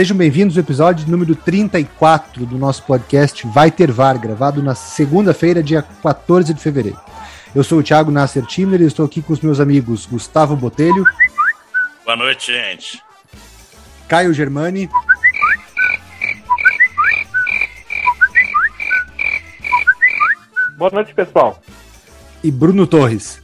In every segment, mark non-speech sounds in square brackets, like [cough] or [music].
Sejam bem-vindos ao episódio número 34 do nosso podcast Vai Ter VAR, gravado na segunda-feira, dia 14 de fevereiro. Eu sou o Thiago Nasser Timmer e estou aqui com os meus amigos Gustavo Botelho. Boa noite, gente. Caio Germani. Boa noite, pessoal. E Bruno Torres.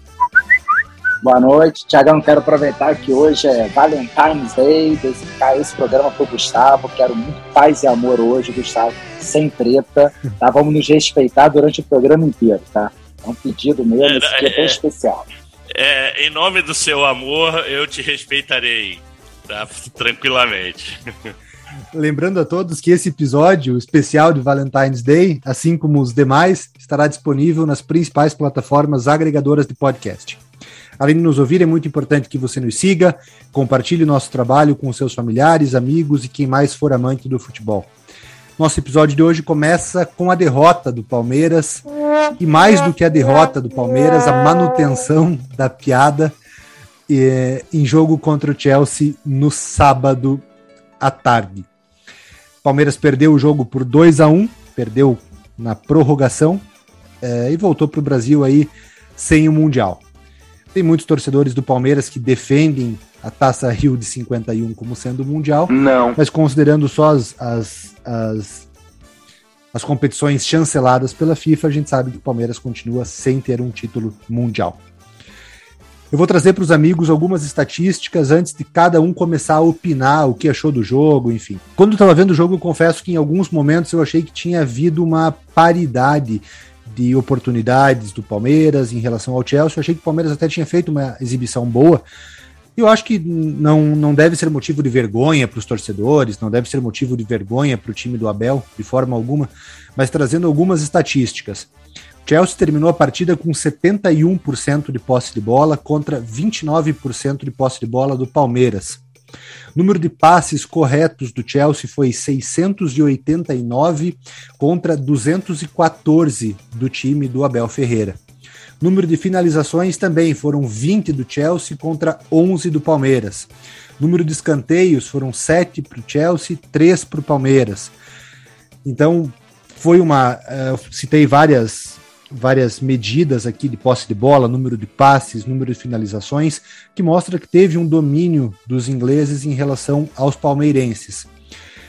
Boa noite, Tiagão. Quero aproveitar que hoje é Valentine's Day, dedicar esse programa para o Gustavo. Quero muito paz e amor hoje, Gustavo, sem treta. Tá? Vamos nos respeitar durante o programa inteiro, tá? É um pedido mesmo, esse dia é, bem é, especial. É, em nome do seu amor, eu te respeitarei, tá? Tranquilamente. Lembrando a todos que esse episódio especial de Valentine's Day, assim como os demais, estará disponível nas principais plataformas agregadoras de podcast. Além de nos ouvir, é muito importante que você nos siga, compartilhe nosso trabalho com seus familiares, amigos e quem mais for amante do futebol. Nosso episódio de hoje começa com a derrota do Palmeiras e mais do que a derrota do Palmeiras, a manutenção da piada eh, em jogo contra o Chelsea no sábado à tarde. Palmeiras perdeu o jogo por 2 a 1 perdeu na prorrogação eh, e voltou para o Brasil aí sem o Mundial. Tem muitos torcedores do Palmeiras que defendem a Taça Rio de 51 como sendo mundial. Não. Mas considerando só as, as, as, as competições chanceladas pela FIFA, a gente sabe que o Palmeiras continua sem ter um título mundial. Eu vou trazer para os amigos algumas estatísticas antes de cada um começar a opinar o que achou do jogo, enfim. Quando eu estava vendo o jogo, eu confesso que em alguns momentos eu achei que tinha havido uma paridade de oportunidades do Palmeiras em relação ao Chelsea. Eu achei que o Palmeiras até tinha feito uma exibição boa. E eu acho que não, não deve ser motivo de vergonha para os torcedores, não deve ser motivo de vergonha para o time do Abel, de forma alguma, mas trazendo algumas estatísticas. O Chelsea terminou a partida com 71% de posse de bola contra 29% de posse de bola do Palmeiras. Número de passes corretos do Chelsea foi 689 contra 214 do time do Abel Ferreira. Número de finalizações também foram 20 do Chelsea contra 11 do Palmeiras. Número de escanteios foram 7 para o Chelsea, 3 para o Palmeiras. Então, foi uma. Uh, citei várias várias medidas aqui de posse de bola, número de passes, número de finalizações, que mostra que teve um domínio dos ingleses em relação aos palmeirenses.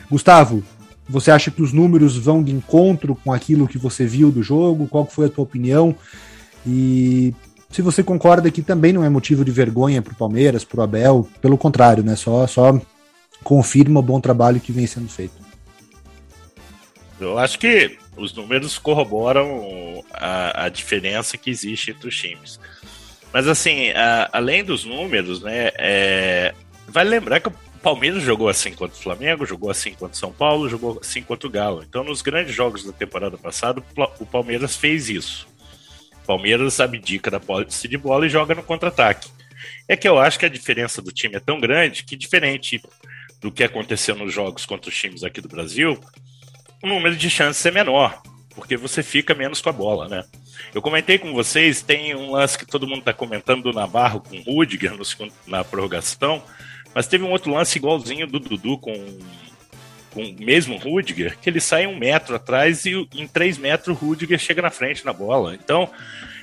Gustavo, você acha que os números vão de encontro com aquilo que você viu do jogo? Qual foi a tua opinião? E se você concorda que também não é motivo de vergonha para o Palmeiras, para o Abel, pelo contrário, né? Só, só confirma o bom trabalho que vem sendo feito. Eu acho que os números corroboram a, a diferença que existe entre os times. Mas assim, a, além dos números, né, é, vale lembrar que o Palmeiras jogou assim contra o Flamengo, jogou assim contra o São Paulo, jogou assim contra o Galo. Então, nos grandes jogos da temporada passada, o Palmeiras fez isso. O Palmeiras abdica da posse de bola e joga no contra-ataque. É que eu acho que a diferença do time é tão grande que, diferente do que aconteceu nos jogos contra os times aqui do Brasil, o número de chances é menor, porque você fica menos com a bola, né? Eu comentei com vocês, tem um lance que todo mundo está comentando do Navarro com o Rudiger no, na prorrogação, mas teve um outro lance igualzinho do Dudu com, com o mesmo Rudiger, que ele sai um metro atrás e em três metros o Rudiger chega na frente na bola. Então,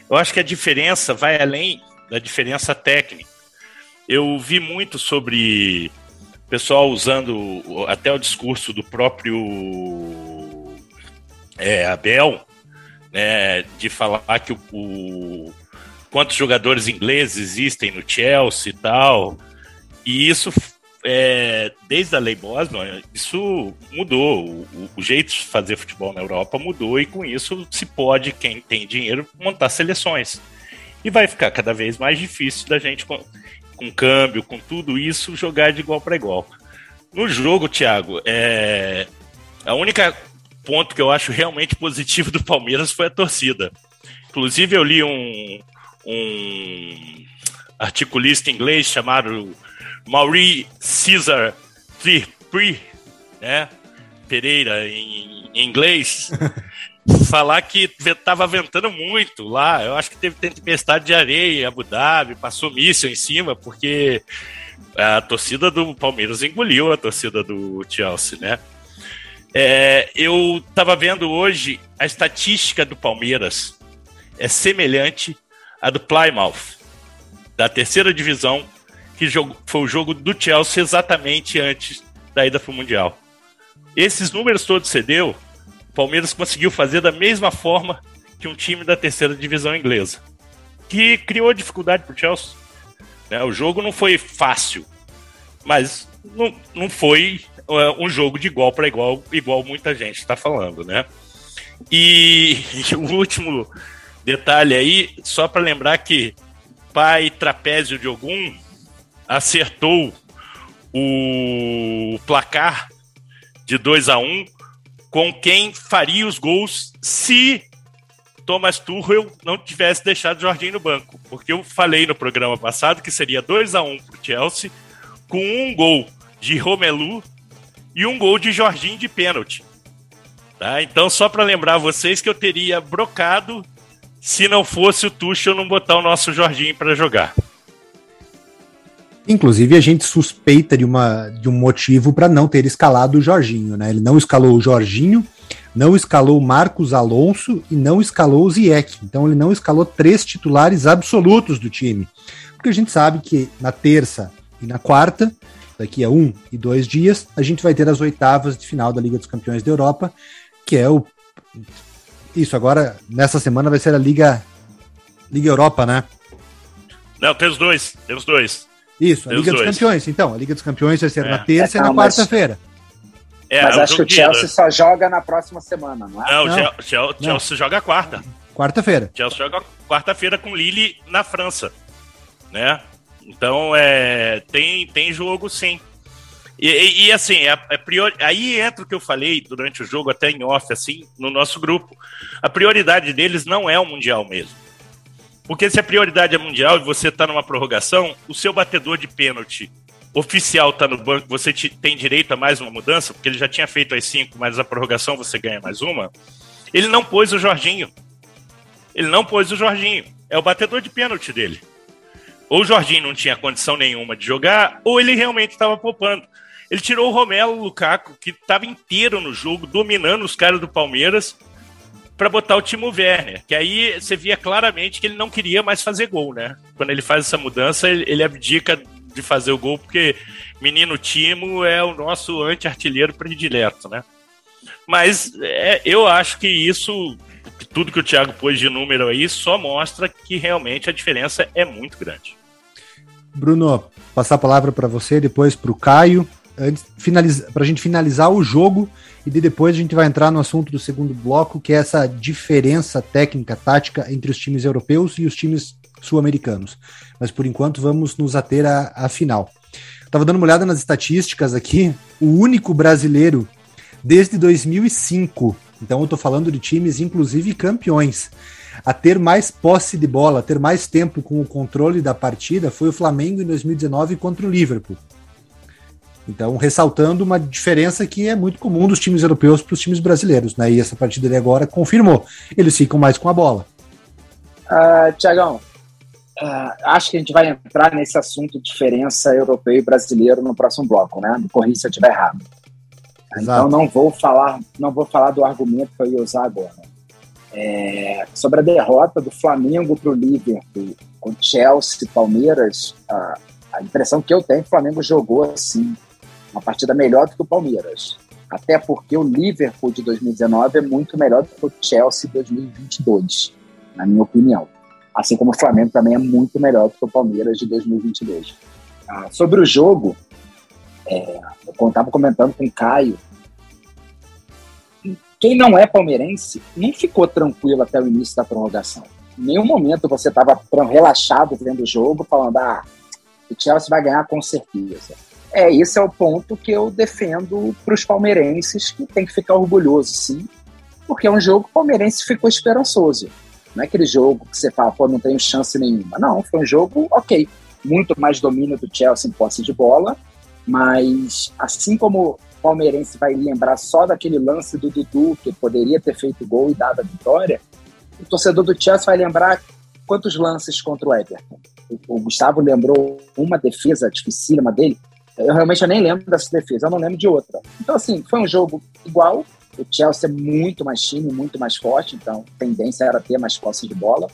eu acho que a diferença vai além da diferença técnica. Eu vi muito sobre pessoal usando até o discurso do próprio é, Abel, né, de falar que o, o, quantos jogadores ingleses existem no Chelsea e tal. E isso, é, desde a lei Bosman, isso mudou. O, o, jeito de fazer futebol na Europa mudou e com isso se pode, quem tem dinheiro, montar seleções. E vai ficar cada vez mais difícil da gente com câmbio, com tudo isso, jogar de igual para igual. No jogo, Thiago, é... a única ponto que eu acho realmente positivo do Palmeiras foi a torcida. Inclusive, eu li um, um articulista inglês chamado Mauri Cesar Free, né? Pereira em, em inglês, [laughs] falar que estava ventando muito lá. Eu acho que teve tempestade de areia em Abu Dhabi, passou míssil em cima, porque a torcida do Palmeiras engoliu a torcida do Chelsea, né? É, eu estava vendo hoje a estatística do Palmeiras é semelhante à do Plymouth, da terceira divisão, que foi o jogo do Chelsea exatamente antes da ida para o Mundial. Esses números todos cedeu, o Palmeiras conseguiu fazer da mesma forma que um time da terceira divisão inglesa, que criou dificuldade para o Chelsea. Né? O jogo não foi fácil, mas não, não foi uh, um jogo de igual para igual, igual muita gente está falando, né? E, [laughs] e, o último detalhe aí, só para lembrar que pai Trapézio de Ogum acertou o placar de 2 a 1 um, com quem faria os gols se Thomas Tuchel não tivesse deixado Jorginho no banco. Porque eu falei no programa passado que seria 2 a 1 um para o Chelsea, com um gol de Romelu e um gol de Jorginho de pênalti. Tá? Então, só para lembrar vocês que eu teria brocado se não fosse o Tuchel não botar o nosso Jorginho para jogar. Inclusive, a gente suspeita de, uma, de um motivo para não ter escalado o Jorginho, né? Ele não escalou o Jorginho, não escalou o Marcos Alonso e não escalou o Zieck. Então, ele não escalou três titulares absolutos do time. Porque a gente sabe que na terça e na quarta, daqui a um e dois dias, a gente vai ter as oitavas de final da Liga dos Campeões da Europa, que é o. Isso, agora, nessa semana vai ser a Liga. Liga Europa, né? Não, tem os dois, tem os dois. Isso, a Liga dos Campeões. Então, a Liga dos Campeões vai ser é. na terça é, e na quarta-feira. É, mas é acho que o Chelsea só joga na próxima semana, não é? Não, o Chelsea, Chelsea joga quarta. Quarta-feira. Chelsea joga quarta-feira com Lille na França, né? Então, é, tem, tem jogo sim. E, e, e assim, é, é prior... aí entra o que eu falei durante o jogo, até em off, assim, no nosso grupo. A prioridade deles não é o Mundial mesmo. Porque se a prioridade é mundial e você está numa prorrogação, o seu batedor de pênalti oficial está no banco, você te, tem direito a mais uma mudança, porque ele já tinha feito as cinco, mas a prorrogação você ganha mais uma. Ele não pôs o Jorginho. Ele não pôs o Jorginho. É o batedor de pênalti dele. Ou o Jorginho não tinha condição nenhuma de jogar, ou ele realmente estava poupando. Ele tirou o Romelo Lukaku, que estava inteiro no jogo, dominando os caras do Palmeiras, para botar o Timo Werner, que aí você via claramente que ele não queria mais fazer gol, né? Quando ele faz essa mudança, ele, ele abdica de fazer o gol, porque menino Timo é o nosso anti-artilheiro predileto, né? Mas é, eu acho que isso, tudo que o Thiago pôs de número aí, só mostra que realmente a diferença é muito grande. Bruno, passar a palavra para você, depois para o Caio, para a gente finalizar o jogo e depois a gente vai entrar no assunto do segundo bloco, que é essa diferença técnica, tática entre os times europeus e os times sul-americanos. Mas por enquanto vamos nos ater à, à final. Estava dando uma olhada nas estatísticas aqui, o único brasileiro desde 2005, então eu estou falando de times inclusive campeões, a ter mais posse de bola, ter mais tempo com o controle da partida foi o Flamengo em 2019 contra o Liverpool. Então, ressaltando uma diferença que é muito comum dos times europeus para os times brasileiros, né? E essa partida de agora confirmou. Eles ficam mais com a bola. Uh, Tiagão, uh, acho que a gente vai entrar nesse assunto diferença europeu e brasileiro no próximo bloco, né? Me corrija se eu estiver errado. Exato. Então não vou falar, não vou falar do argumento que eu ia usar agora. É, sobre a derrota do Flamengo para o Liverpool com Chelsea e Palmeiras, a, a impressão que eu tenho é que o Flamengo jogou assim uma partida melhor do que o Palmeiras. Até porque o Liverpool de 2019 é muito melhor do que o Chelsea de 2022, na minha opinião. Assim como o Flamengo também é muito melhor do que o Palmeiras de 2022. Ah, sobre o jogo, é, eu estava comentando com o Caio. Quem não é palmeirense não ficou tranquilo até o início da prorrogação. Em nenhum momento você estava relaxado vendo o jogo, falando: ah, o Chelsea vai ganhar com certeza. É, esse é o ponto que eu defendo para os palmeirenses, que tem que ficar orgulhoso, sim, porque é um jogo que o palmeirense ficou esperançoso. Não é aquele jogo que você fala, pô, não tenho chance nenhuma. Não, foi um jogo, ok, muito mais domínio do Chelsea em posse de bola, mas assim como o palmeirense vai lembrar só daquele lance do Dudu, que poderia ter feito gol e dado a vitória, o torcedor do Chelsea vai lembrar quantos lances contra o Everton. O, o Gustavo lembrou uma defesa dificílima dele. Eu realmente eu nem lembro dessa defesa, eu não lembro de outra. Então, assim, foi um jogo igual. O Chelsea é muito mais time, muito mais forte, então a tendência era ter mais posse de bola.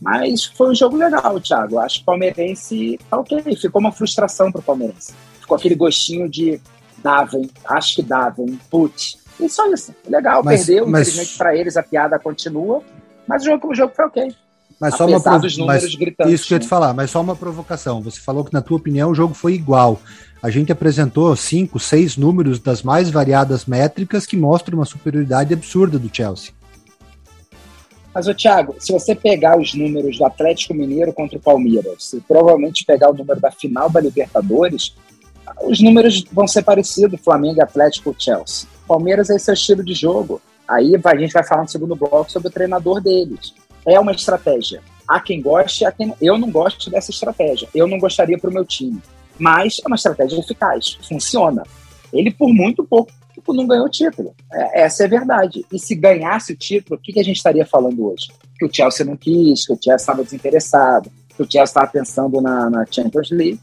Mas foi um jogo legal, Thiago. Acho que o Palmeirense tá ok. Ficou uma frustração pro Palmeirense. Ficou aquele gostinho de Daven, acho que Daven, putz. E só isso. Legal, mas, perdeu. Mas... Infelizmente para eles a piada continua. Mas o jogo, o jogo foi ok. Mas só uma provo... mas Isso que eu ia te né? falar, mas só uma provocação. Você falou que, na tua opinião, o jogo foi igual. A gente apresentou cinco, seis números das mais variadas métricas que mostram uma superioridade absurda do Chelsea. Mas, o Thiago, se você pegar os números do Atlético Mineiro contra o Palmeiras, se provavelmente pegar o número da final da Libertadores, os números vão ser parecidos, Flamengo, Atlético, Chelsea. Palmeiras é esse estilo de jogo. Aí a gente vai falar no segundo bloco sobre o treinador deles é uma estratégia. Há quem goste, há quem... eu não gosto dessa estratégia. Eu não gostaria para o meu time. Mas é uma estratégia eficaz, funciona. Ele, por muito pouco, não ganhou o título. É, essa é a verdade. E se ganhasse o título, o que, que a gente estaria falando hoje? Que o Chelsea não quis, que o Chelsea estava desinteressado, que o Chelsea estava pensando na, na Champions League.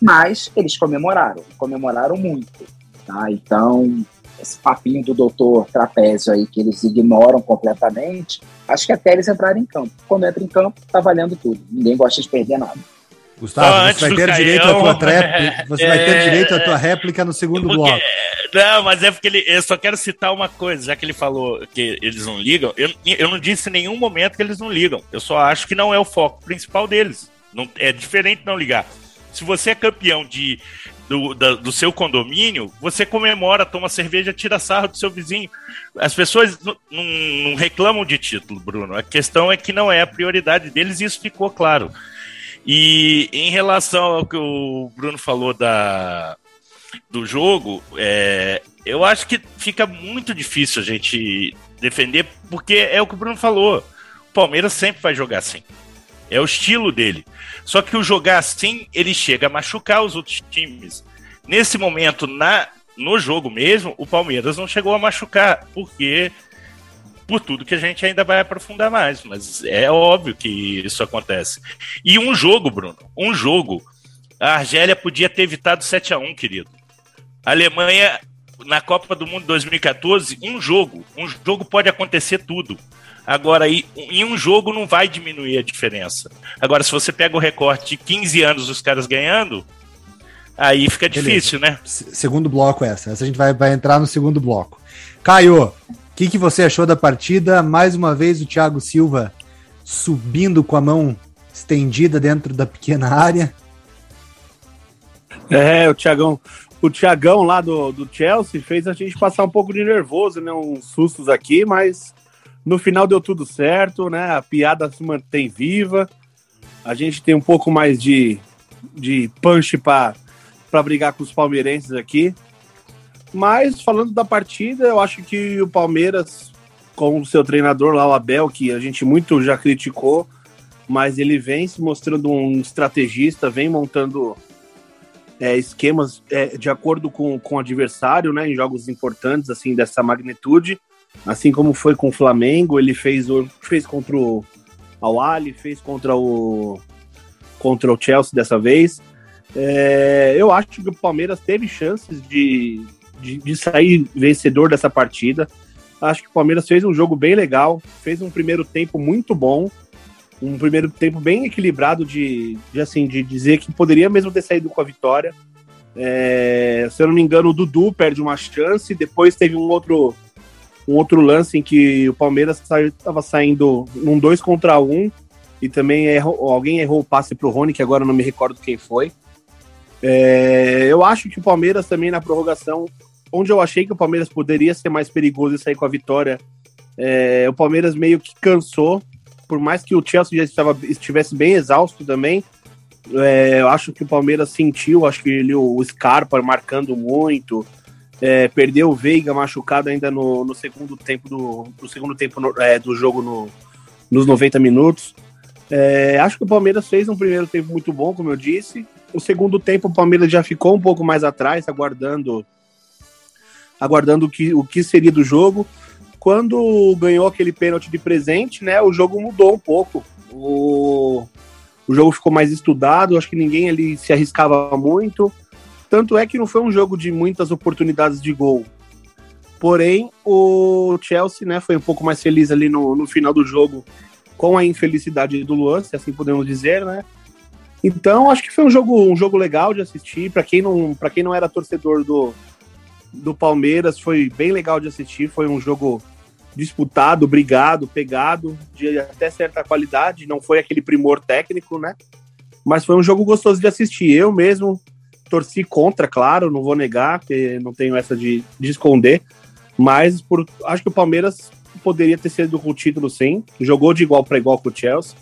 Mas eles comemoraram, comemoraram muito. Tá? Então, esse papinho do doutor Trapézio aí, que eles ignoram completamente, acho que até eles entrarem em campo. Quando entra em campo, tá valendo tudo. Ninguém gosta de perder nada. Gustavo, [laughs] você vai ter direito à tua réplica, você é, vai ter direito à tua réplica no segundo porque, bloco. Não, mas é porque ele, eu só quero citar uma coisa, já que ele falou que eles não ligam, eu, eu não disse em nenhum momento que eles não ligam. Eu só acho que não é o foco principal deles. Não, é diferente não ligar. Se você é campeão de do, da, do seu condomínio, você comemora, toma cerveja, tira sarro do seu vizinho. As pessoas não reclamam de título, Bruno. A questão é que não é a prioridade deles e isso ficou claro. E em relação ao que o Bruno falou da, do jogo, é, eu acho que fica muito difícil a gente defender, porque é o que o Bruno falou. O Palmeiras sempre vai jogar assim. É o estilo dele. Só que o jogar assim, ele chega a machucar os outros times. Nesse momento, na no jogo mesmo, o Palmeiras não chegou a machucar, porque por tudo que a gente ainda vai aprofundar mais, mas é óbvio que isso acontece. E um jogo, Bruno, um jogo, a Argélia podia ter evitado 7 a 1 querido. A Alemanha, na Copa do Mundo 2014, um jogo, um jogo pode acontecer tudo. Agora, em um jogo não vai diminuir a diferença. Agora, se você pega o recorte de 15 anos dos caras ganhando, aí fica difícil, Beleza. né? Segundo bloco essa. Essa a gente vai, vai entrar no segundo bloco. Caio, o que, que você achou da partida? Mais uma vez o Thiago Silva subindo com a mão estendida dentro da pequena área. É, o Thiagão, o Thiagão lá do, do Chelsea fez a gente passar um pouco de nervoso, né? Uns sustos aqui, mas no final deu tudo certo, né? A piada se mantém viva. A gente tem um pouco mais de, de punch para brigar com os palmeirenses aqui. Mas falando da partida, eu acho que o Palmeiras, com o seu treinador lá, o Abel, que a gente muito já criticou, mas ele vem se mostrando um estrategista, vem montando é, esquemas é, de acordo com, com o adversário, né, em jogos importantes assim dessa magnitude. Assim como foi com o Flamengo, ele fez, fez contra o Awali, fez contra o contra o Chelsea dessa vez. É, eu acho que o Palmeiras teve chances de, de, de, sair vencedor dessa partida. Acho que o Palmeiras fez um jogo bem legal, fez um primeiro tempo muito bom, um primeiro tempo bem equilibrado de, de assim de dizer que poderia mesmo ter saído com a vitória. É, se eu não me engano, o Dudu perde uma chance, depois teve um outro um outro lance em que o Palmeiras estava saindo num dois contra um e também errou, alguém errou o passe para o Rony, que agora não me recordo quem foi. É, eu acho que o Palmeiras também na prorrogação, onde eu achei que o Palmeiras poderia ser mais perigoso e sair com a vitória, é, o Palmeiras meio que cansou, por mais que o Chelsea já estava, estivesse bem exausto também, É, eu acho que o Palmeiras sentiu, acho que ele, o Scarpa marcando muito, é, perdeu o Veiga machucado ainda no, no segundo tempo do no segundo tempo no, é, do jogo no, nos 90 minutos. É, acho que o Palmeiras fez um primeiro tempo muito bom, como eu disse. O segundo tempo o Palmeiras já ficou um pouco mais atrás, aguardando aguardando o que, o que seria do jogo. Quando ganhou aquele pênalti de presente, né, o jogo mudou um pouco. O, o jogo ficou mais estudado, acho que ninguém ali se arriscava muito. Tanto é que não foi um jogo de muitas oportunidades de gol. Porém, o Chelsea né, foi um pouco mais feliz ali no, no final do jogo com a infelicidade do Luan, se assim podemos dizer, né? Então, acho que foi um jogo, um jogo legal de assistir. Para quem, não, quem não era torcedor do, do Palmeiras, foi bem legal de assistir. Foi um jogo disputado, brigado, pegado, de até certa qualidade. Não foi aquele primor técnico, né? Mas foi um jogo gostoso de assistir. Eu mesmo torci contra, claro, não vou negar, porque não tenho essa de, de esconder. Mas por, acho que o Palmeiras poderia ter sido com o título, sim. Jogou de igual para igual com o Chelsea.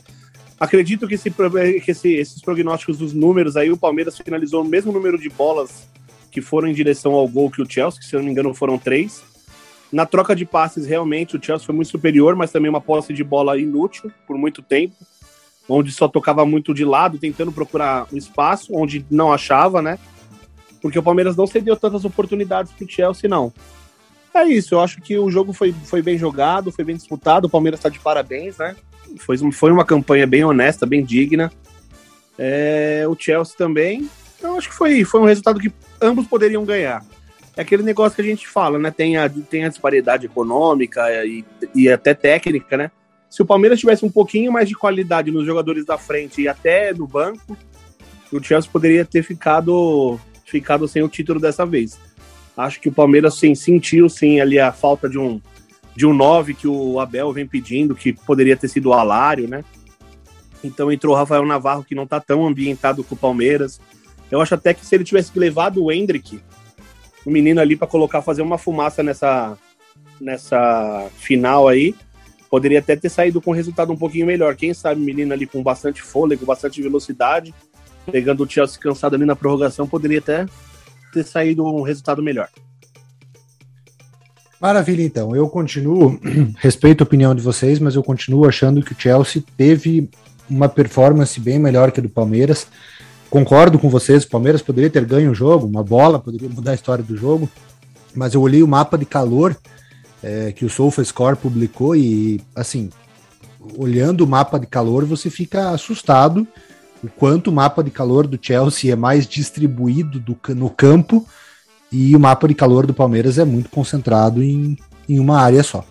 Acredito que, esse, que esse, esses prognósticos dos números aí, o Palmeiras finalizou o mesmo número de bolas que foram em direção ao gol que o Chelsea, que se não me engano foram três. Na troca de passes, realmente, o Chelsea foi muito superior, mas também uma posse de bola inútil por muito tempo, onde só tocava muito de lado, tentando procurar um espaço, onde não achava, né? Porque o Palmeiras não cedeu tantas oportunidades para o Chelsea, não. É isso, eu acho que o jogo foi, foi bem jogado, foi bem disputado, o Palmeiras está de parabéns, né? Foi, foi uma campanha bem honesta, bem digna. É, o Chelsea também. Eu acho que foi, foi um resultado que ambos poderiam ganhar. É aquele negócio que a gente fala, né? Tem a, tem a disparidade econômica e, e até técnica, né? Se o Palmeiras tivesse um pouquinho mais de qualidade nos jogadores da frente e até no banco, o Chelsea poderia ter ficado, ficado sem o título dessa vez. Acho que o Palmeiras sim, sentiu sim ali a falta de um de um 9 que o Abel vem pedindo, que poderia ter sido o Alário, né? Então entrou o Rafael Navarro, que não tá tão ambientado com o Palmeiras. Eu acho até que se ele tivesse levado o Hendrick, o menino ali para colocar, fazer uma fumaça nessa, nessa final aí, poderia até ter saído com um resultado um pouquinho melhor. Quem sabe o menino ali com bastante fôlego, bastante velocidade, pegando o Chelsea cansado ali na prorrogação, poderia até ter saído um resultado melhor. Maravilha, então. Eu continuo, [clears throat] respeito a opinião de vocês, mas eu continuo achando que o Chelsea teve uma performance bem melhor que a do Palmeiras. Concordo com vocês, o Palmeiras poderia ter ganho o jogo, uma bola poderia mudar a história do jogo, mas eu olhei o mapa de calor é, que o SofaScore publicou e, assim, olhando o mapa de calor, você fica assustado o quanto o mapa de calor do Chelsea é mais distribuído do, no campo e o mapa de calor do Palmeiras é muito concentrado em, em uma área só.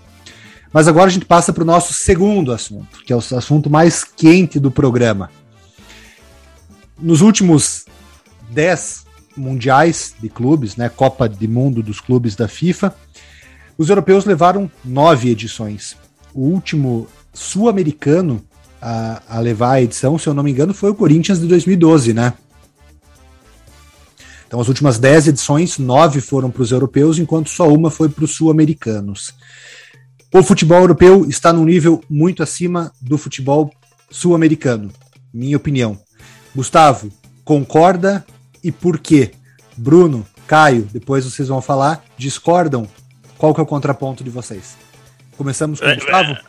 Mas agora a gente passa para o nosso segundo assunto, que é o assunto mais quente do programa. Nos últimos 10 mundiais de clubes, né, Copa de Mundo dos clubes da FIFA, os europeus levaram nove edições. O último sul-americano a, a levar a edição, se eu não me engano, foi o Corinthians de 2012, né? Então, as últimas 10 edições, nove foram para os europeus, enquanto só uma foi para os sul-americanos. O futebol europeu está num nível muito acima do futebol sul-americano, minha opinião. Gustavo, concorda e por quê? Bruno, Caio, depois vocês vão falar, discordam? Qual que é o contraponto de vocês? Começamos com o é, Gustavo? É,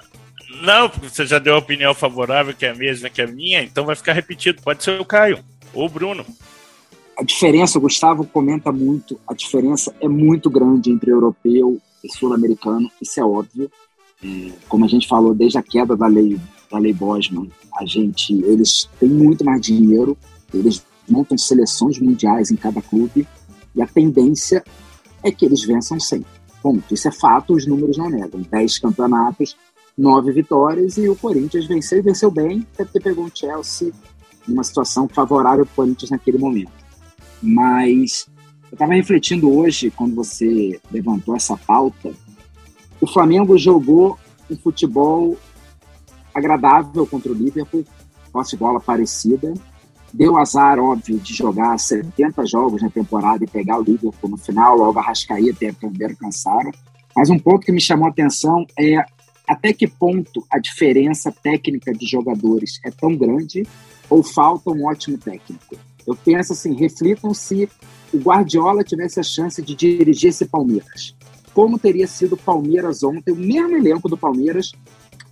não, porque você já deu a opinião favorável, que é a mesma que a minha, então vai ficar repetido. Pode ser o Caio ou o Bruno. A diferença, o Gustavo comenta muito, a diferença é muito grande entre europeu e sul-americano, isso é óbvio. Como a gente falou desde a queda da lei, da lei Bosman, a gente, eles têm muito mais dinheiro, eles montam seleções mundiais em cada clube e a tendência é que eles vençam sempre. Ponto. Isso é fato, os números não negam. 10 campeonatos, nove vitórias e o Corinthians venceu e venceu bem, até porque pegou o Chelsea numa situação favorável para o Corinthians naquele momento. Mas eu estava refletindo hoje, quando você levantou essa pauta, o Flamengo jogou um futebol agradável contra o Liverpool, posse de bola parecida, deu azar, óbvio, de jogar 70 jogos na temporada e pegar o Liverpool no final, logo a Rascaeta e a Candeiro cansaram. Mas um ponto que me chamou a atenção é até que ponto a diferença técnica de jogadores é tão grande ou falta um ótimo técnico? Eu penso assim, reflitam se o Guardiola tivesse a chance de dirigir esse Palmeiras. Como teria sido o Palmeiras ontem, o mesmo elenco do Palmeiras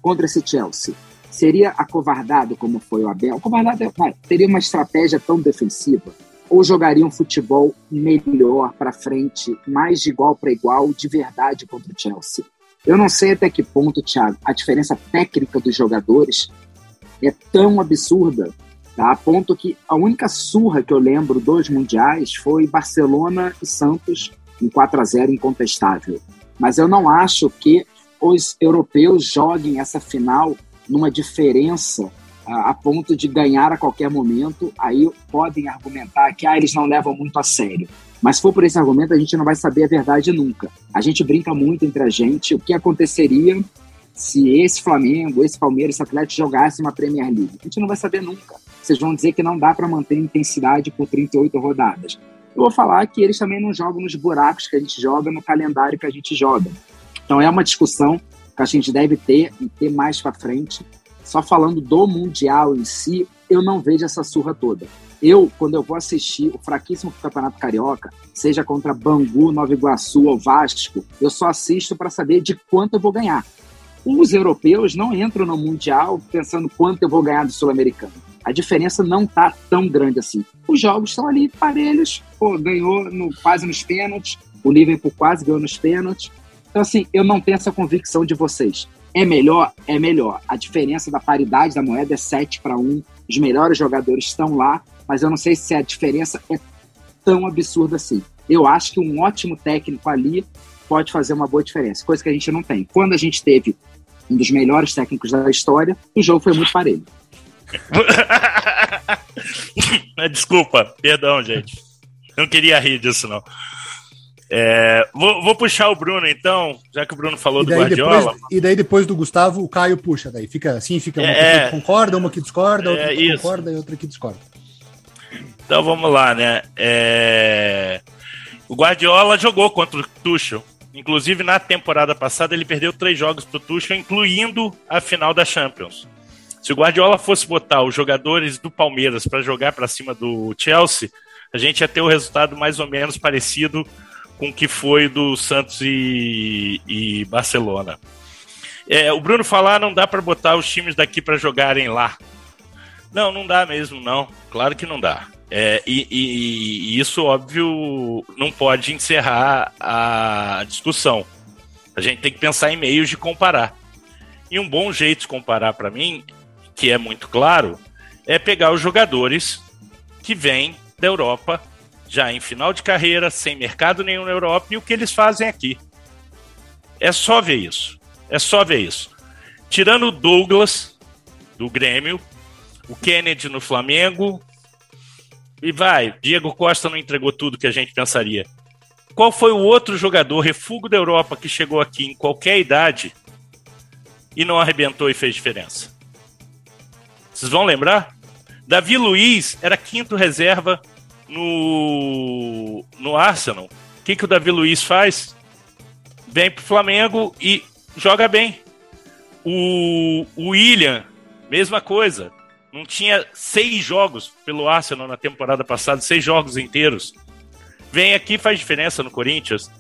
contra esse Chelsea? Seria acovardado como foi o Abel? Acovardado é, teria uma estratégia tão defensiva? Ou jogaria um futebol melhor para frente, mais de igual para igual, de verdade contra o Chelsea? Eu não sei até que ponto, Thiago, a diferença técnica dos jogadores é tão absurda, tá? a ponto que a única surra que eu lembro dos mundiais foi Barcelona e Santos em 4 a 0 incontestável. Mas eu não acho que os europeus joguem essa final numa diferença a, ponto de ganhar a qualquer momento. Aí podem argumentar que ah, eles não levam muito a sério. Mas se for por esse argumento, a gente não vai saber a verdade nunca. A gente brinca muito entre a gente o que aconteceria se esse Flamengo, esse Palmeiras, esse Atlético jogasse uma Premier League. A gente não vai saber nunca. Vocês vão dizer que não dá para manter intensidade por 38 rodadas. Eu vou falar que eles também não jogam nos buracos que a gente joga, no calendário que a gente joga. Então é uma discussão que a gente deve ter e ter mais para frente. Só falando do Mundial em si, eu não vejo essa surra toda. Eu, quando eu vou assistir o fraquíssimo Campeonato Carioca, seja contra Bangu, Nova Iguaçu ou Vasco, eu só assisto para saber de quanto eu vou ganhar. Os europeus não entram no Mundial pensando quanto eu vou ganhar do Sul-Americano. A diferença não tá tão grande assim. Os jogos estão ali parelhos. Pô, ganhou no, quase nos pênaltis. O Liverpool quase ganhou nos pênaltis. Então, assim, eu não tenho essa convicção de vocês. É melhor? É melhor. A diferença da paridade da moeda é 7 para 1. Os melhores jogadores estão lá mas eu não sei se a diferença é tão absurda assim. Eu acho que um ótimo técnico ali pode fazer uma boa diferença, coisa que a gente não tem. Quando a gente teve um dos melhores técnicos da história, o jogo foi muito parelho. [laughs] Desculpa, perdão, gente. Não queria rir disso, não. É, vou, vou, puxar o Bruno, então, já que o Bruno falou do Guardiola. Depois, e daí, depois do Gustavo, o Caio puxa. Daí fica assim, fica uma é, que concorda, uma que discorda, outra é, que concorda e outra que discorda. Então vamos lá, né? É... O Guardiola jogou contra o Tuchel. Inclusive, na temporada passada, ele perdeu três jogos para o Tuchel, incluindo a final da Champions. Se o Guardiola fosse botar os jogadores do Palmeiras para jogar para cima do Chelsea, a gente ia ter o resultado mais ou menos parecido com o que foi do Santos e, e Barcelona. É, o Bruno falar não dá para botar os times daqui para jogarem lá. Não, não dá mesmo, não. Claro que não dá. É, e, e, e, isso, óbvio, não pode encerrar a discussão. A gente tem que pensar em meios de comparar. E um bom jeito de comparar para mim, que é muito claro, é pegar os jogadores que vêm da Europa, já em final de carreira, sem mercado nenhum na Europa, e o que eles fazem aqui. É só ver isso. É só ver isso. Tirando o Douglas, do Grêmio, o Kennedy no Flamengo, e vai, Diego Costa não entregou tudo que a gente pensaria. Qual foi o outro jogador refúgio da Europa que chegou aqui em qualquer idade e não arrebentou e fez diferença? Vocês vão lembrar? Davi Luiz era quinto reserva no, no Arsenal. O que, que o Davi Luiz faz? Vem pro Flamengo e joga bem. O, o William, mesma coisa não tinha seis jogos pelo Arsenal na temporada passada, seis jogos inteiros. Vem aqui faz diferença no Corinthians.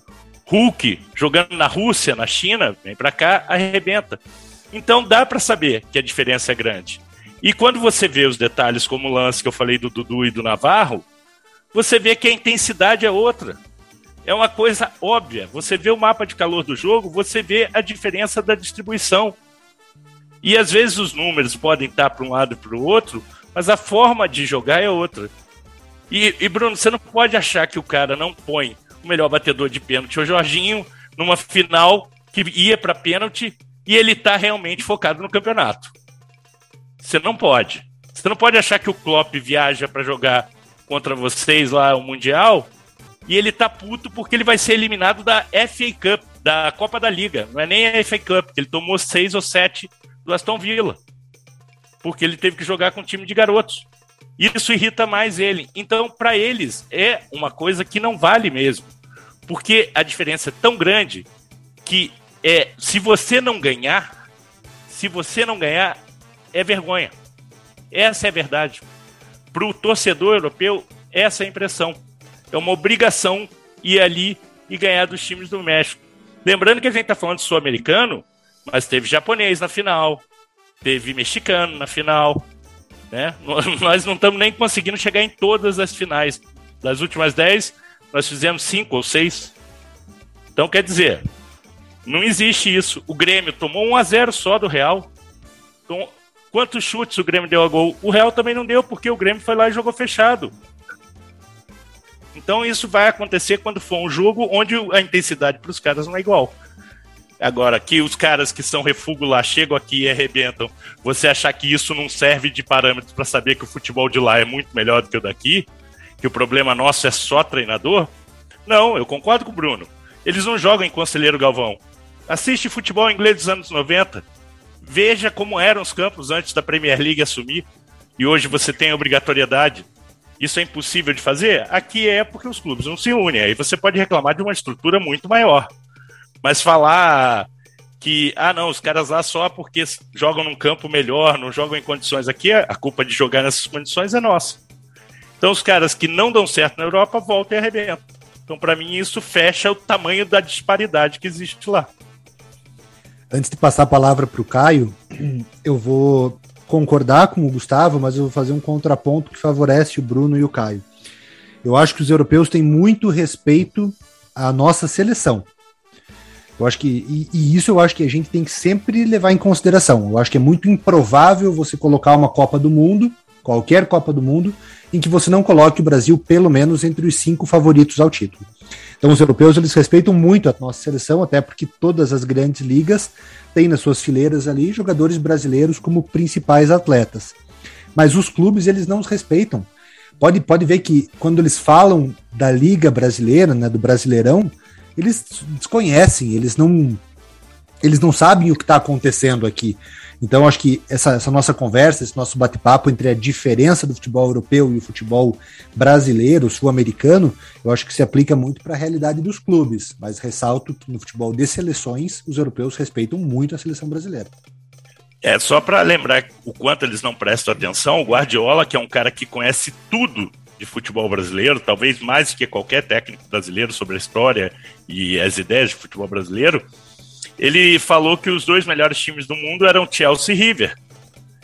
Hulk jogando na Rússia, na China, vem para cá, arrebenta. Então dá para saber que a diferença é grande. E quando você vê os detalhes, como o lance que eu falei do Dudu e do Navarro, você vê que a intensidade é outra. É uma coisa óbvia. Você vê o mapa de calor do jogo, você vê a diferença da distribuição. E às vezes os números podem estar para um lado e para o outro, mas a forma de jogar é outra. E, e, Bruno, você não pode achar que o cara não põe o melhor batedor de pênalti, o Jorginho, numa final que ia para pênalti e ele está realmente focado no campeonato. Você não pode. Você não pode achar que o Klopp viaja para jogar contra vocês lá o Mundial e ele tá puto porque ele vai ser eliminado da FA Cup, da Copa da Liga. Não é nem a FA Cup, ele tomou seis ou sete do Aston Villa. Porque ele teve que jogar com um time de garotos. Isso irrita mais ele. Então, para eles, é uma coisa que não vale mesmo. Porque a diferença é tão grande que é, se você não ganhar, se você não ganhar, é vergonha. Essa é a verdade. Para o torcedor europeu, essa é impressão. É uma obrigação ir ali e ganhar dos times do México. Lembrando que a gente está falando de sul-americano, mas teve japonês na final, teve mexicano na final. Né? [laughs] Nós não estamos nem conseguindo chegar em todas as finais. Das últimas 10, nós fizemos 5 ou 6. Então, quer dizer, não existe isso. O Grêmio tomou 1 a 0 só do Real. Então, quantos chutes o Grêmio deu a gol? O Real também não deu, porque o Grêmio foi lá e jogou fechado. Então isso vai acontecer quando for um jogo onde a intensidade para os caras não é igual. Agora, que os caras que são refúgio lá chegam aqui e arrebentam, você achar que isso não serve de parâmetro para saber que o futebol de lá é muito melhor do que o daqui, que o problema nosso é só treinador? Não, eu concordo com o Bruno. Eles não jogam em Conselheiro Galvão. Assiste futebol inglês dos anos 90. Veja como eram os campos antes da Premier League assumir. E hoje você tem a obrigatoriedade isso é impossível de fazer? Aqui é porque os clubes não se unem. Aí você pode reclamar de uma estrutura muito maior. Mas falar que, ah, não, os caras lá só porque jogam num campo melhor, não jogam em condições aqui, a culpa de jogar nessas condições é nossa. Então, os caras que não dão certo na Europa voltam e arrebentam. Então, para mim, isso fecha o tamanho da disparidade que existe lá. Antes de passar a palavra para o Caio, eu vou concordar com o Gustavo, mas eu vou fazer um contraponto que favorece o Bruno e o Caio. Eu acho que os europeus têm muito respeito à nossa seleção. Eu acho que e, e, isso eu acho que a gente tem que sempre levar em consideração. Eu acho que é muito improvável você colocar uma Copa do Mundo, qualquer Copa do Mundo, em que você não coloque o Brasil pelo menos entre os cinco favoritos ao título. Então os europeus eles respeitam muito a nossa seleção, até porque todas as grandes ligas têm nas suas fileiras ali jogadores brasileiros como principais atletas. Mas os clubes eles não os respeitam. Pode, pode ver que quando eles falam da liga brasileira, né, do Brasileirão, eles desconhecem, eles não eles não sabem o que está acontecendo aqui. Então, acho que essa, essa nossa conversa, esse nosso bate-papo entre a diferença do futebol europeu e o futebol brasileiro, sul-americano, eu acho que se aplica muito para a realidade dos clubes. Mas ressalto que no futebol de seleções, os europeus respeitam muito a seleção brasileira. É, só para lembrar o quanto eles não prestam atenção, o Guardiola, que é um cara que conhece tudo de futebol brasileiro, talvez mais que qualquer técnico brasileiro sobre a história e as ideias de futebol brasileiro, ele falou que os dois melhores times do mundo eram Chelsea e River.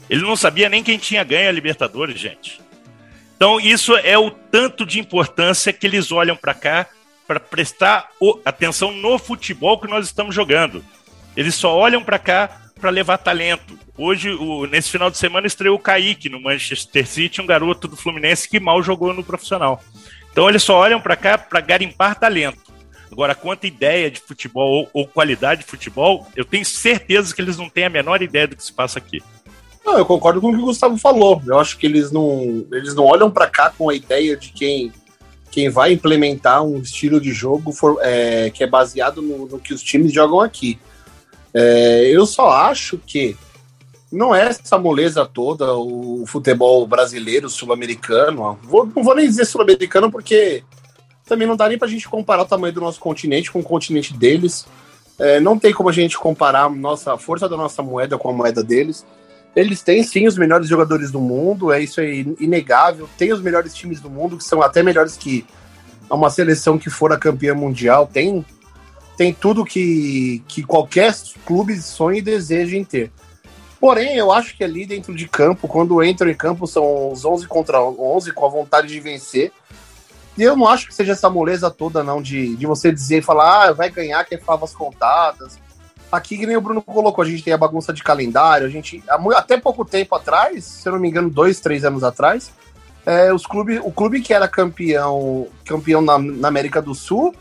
Ele não sabia nem quem tinha ganho a Libertadores, gente. Então, isso é o tanto de importância que eles olham para cá para prestar atenção no futebol que nós estamos jogando. Eles só olham para cá para levar talento. Hoje, o, nesse final de semana, estreou o Kaique no Manchester City, um garoto do Fluminense que mal jogou no profissional. Então, eles só olham para cá para garimpar talento. Agora, quanto ideia de futebol ou, ou, qualidade de futebol, eu tenho certeza que eles não têm a menor ideia do que se passa aqui. Não, eu concordo com o que o Gustavo falou. Eu acho que eles não, eles não olham para cá com a ideia de quem, quem vai implementar um estilo de jogo for, é, que é baseado no, no, que os times jogam aqui. É, eu só acho que não é essa moleza toda o futebol brasileiro, sul-americano. não vou nem dizer sul-americano porque também não dá nem para a gente comparar o tamanho do nosso continente com o continente deles. É, não tem como a gente comparar nossa, a força da nossa moeda com a moeda deles. Eles têm sim os melhores jogadores do mundo, é isso aí inegável. Tem os melhores times do mundo, que são até melhores que uma seleção que for a campeã mundial. Tem, tem tudo que, que qualquer clube sonha e deseja em ter. Porém, eu acho que ali dentro de campo, quando entram em campo, são os 11 contra 11, com a vontade de vencer. E eu não acho que seja essa moleza toda, não, de, de você dizer falar, ah, vai ganhar, que é favas contadas. Aqui, que nem o Bruno colocou, a gente tem a bagunça de calendário, a gente, até pouco tempo atrás, se eu não me engano, dois, três anos atrás, é, os clubes, o clube que era campeão, campeão na, na América do Sul,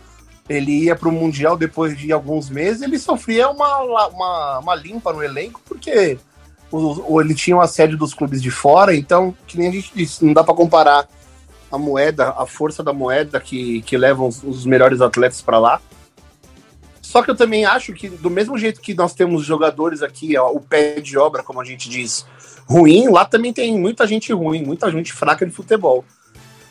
ele ia para o Mundial depois de alguns meses, ele sofria uma, uma, uma limpa no elenco, porque o, o, ele tinha uma sede dos clubes de fora, então, que nem a gente disse, não dá para comparar a moeda, a força da moeda que, que levam os, melhores atletas para lá. Só que eu também acho que, do mesmo jeito que nós temos jogadores aqui, ó, o pé de obra, como a gente diz, ruim, lá também tem muita gente ruim, muita gente fraca de futebol.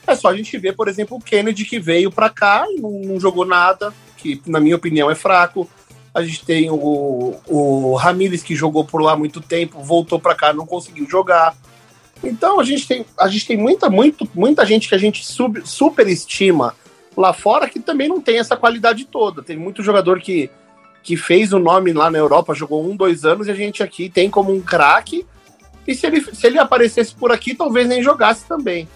É só a gente ver, por exemplo, o Kennedy que veio para cá e não, não, jogou nada, que na minha opinião é fraco. A gente tem o, o Ramires que jogou por lá muito tempo, voltou para cá, não conseguiu jogar. Então a gente tem, a gente tem muita, muito, muita gente que a gente sub, superestima lá fora que também não tem essa qualidade toda. Tem muito jogador que, que fez o nome lá na Europa, jogou um, dois anos, e a gente aqui tem como um craque. E se ele, se ele aparecesse por aqui, talvez nem jogasse também.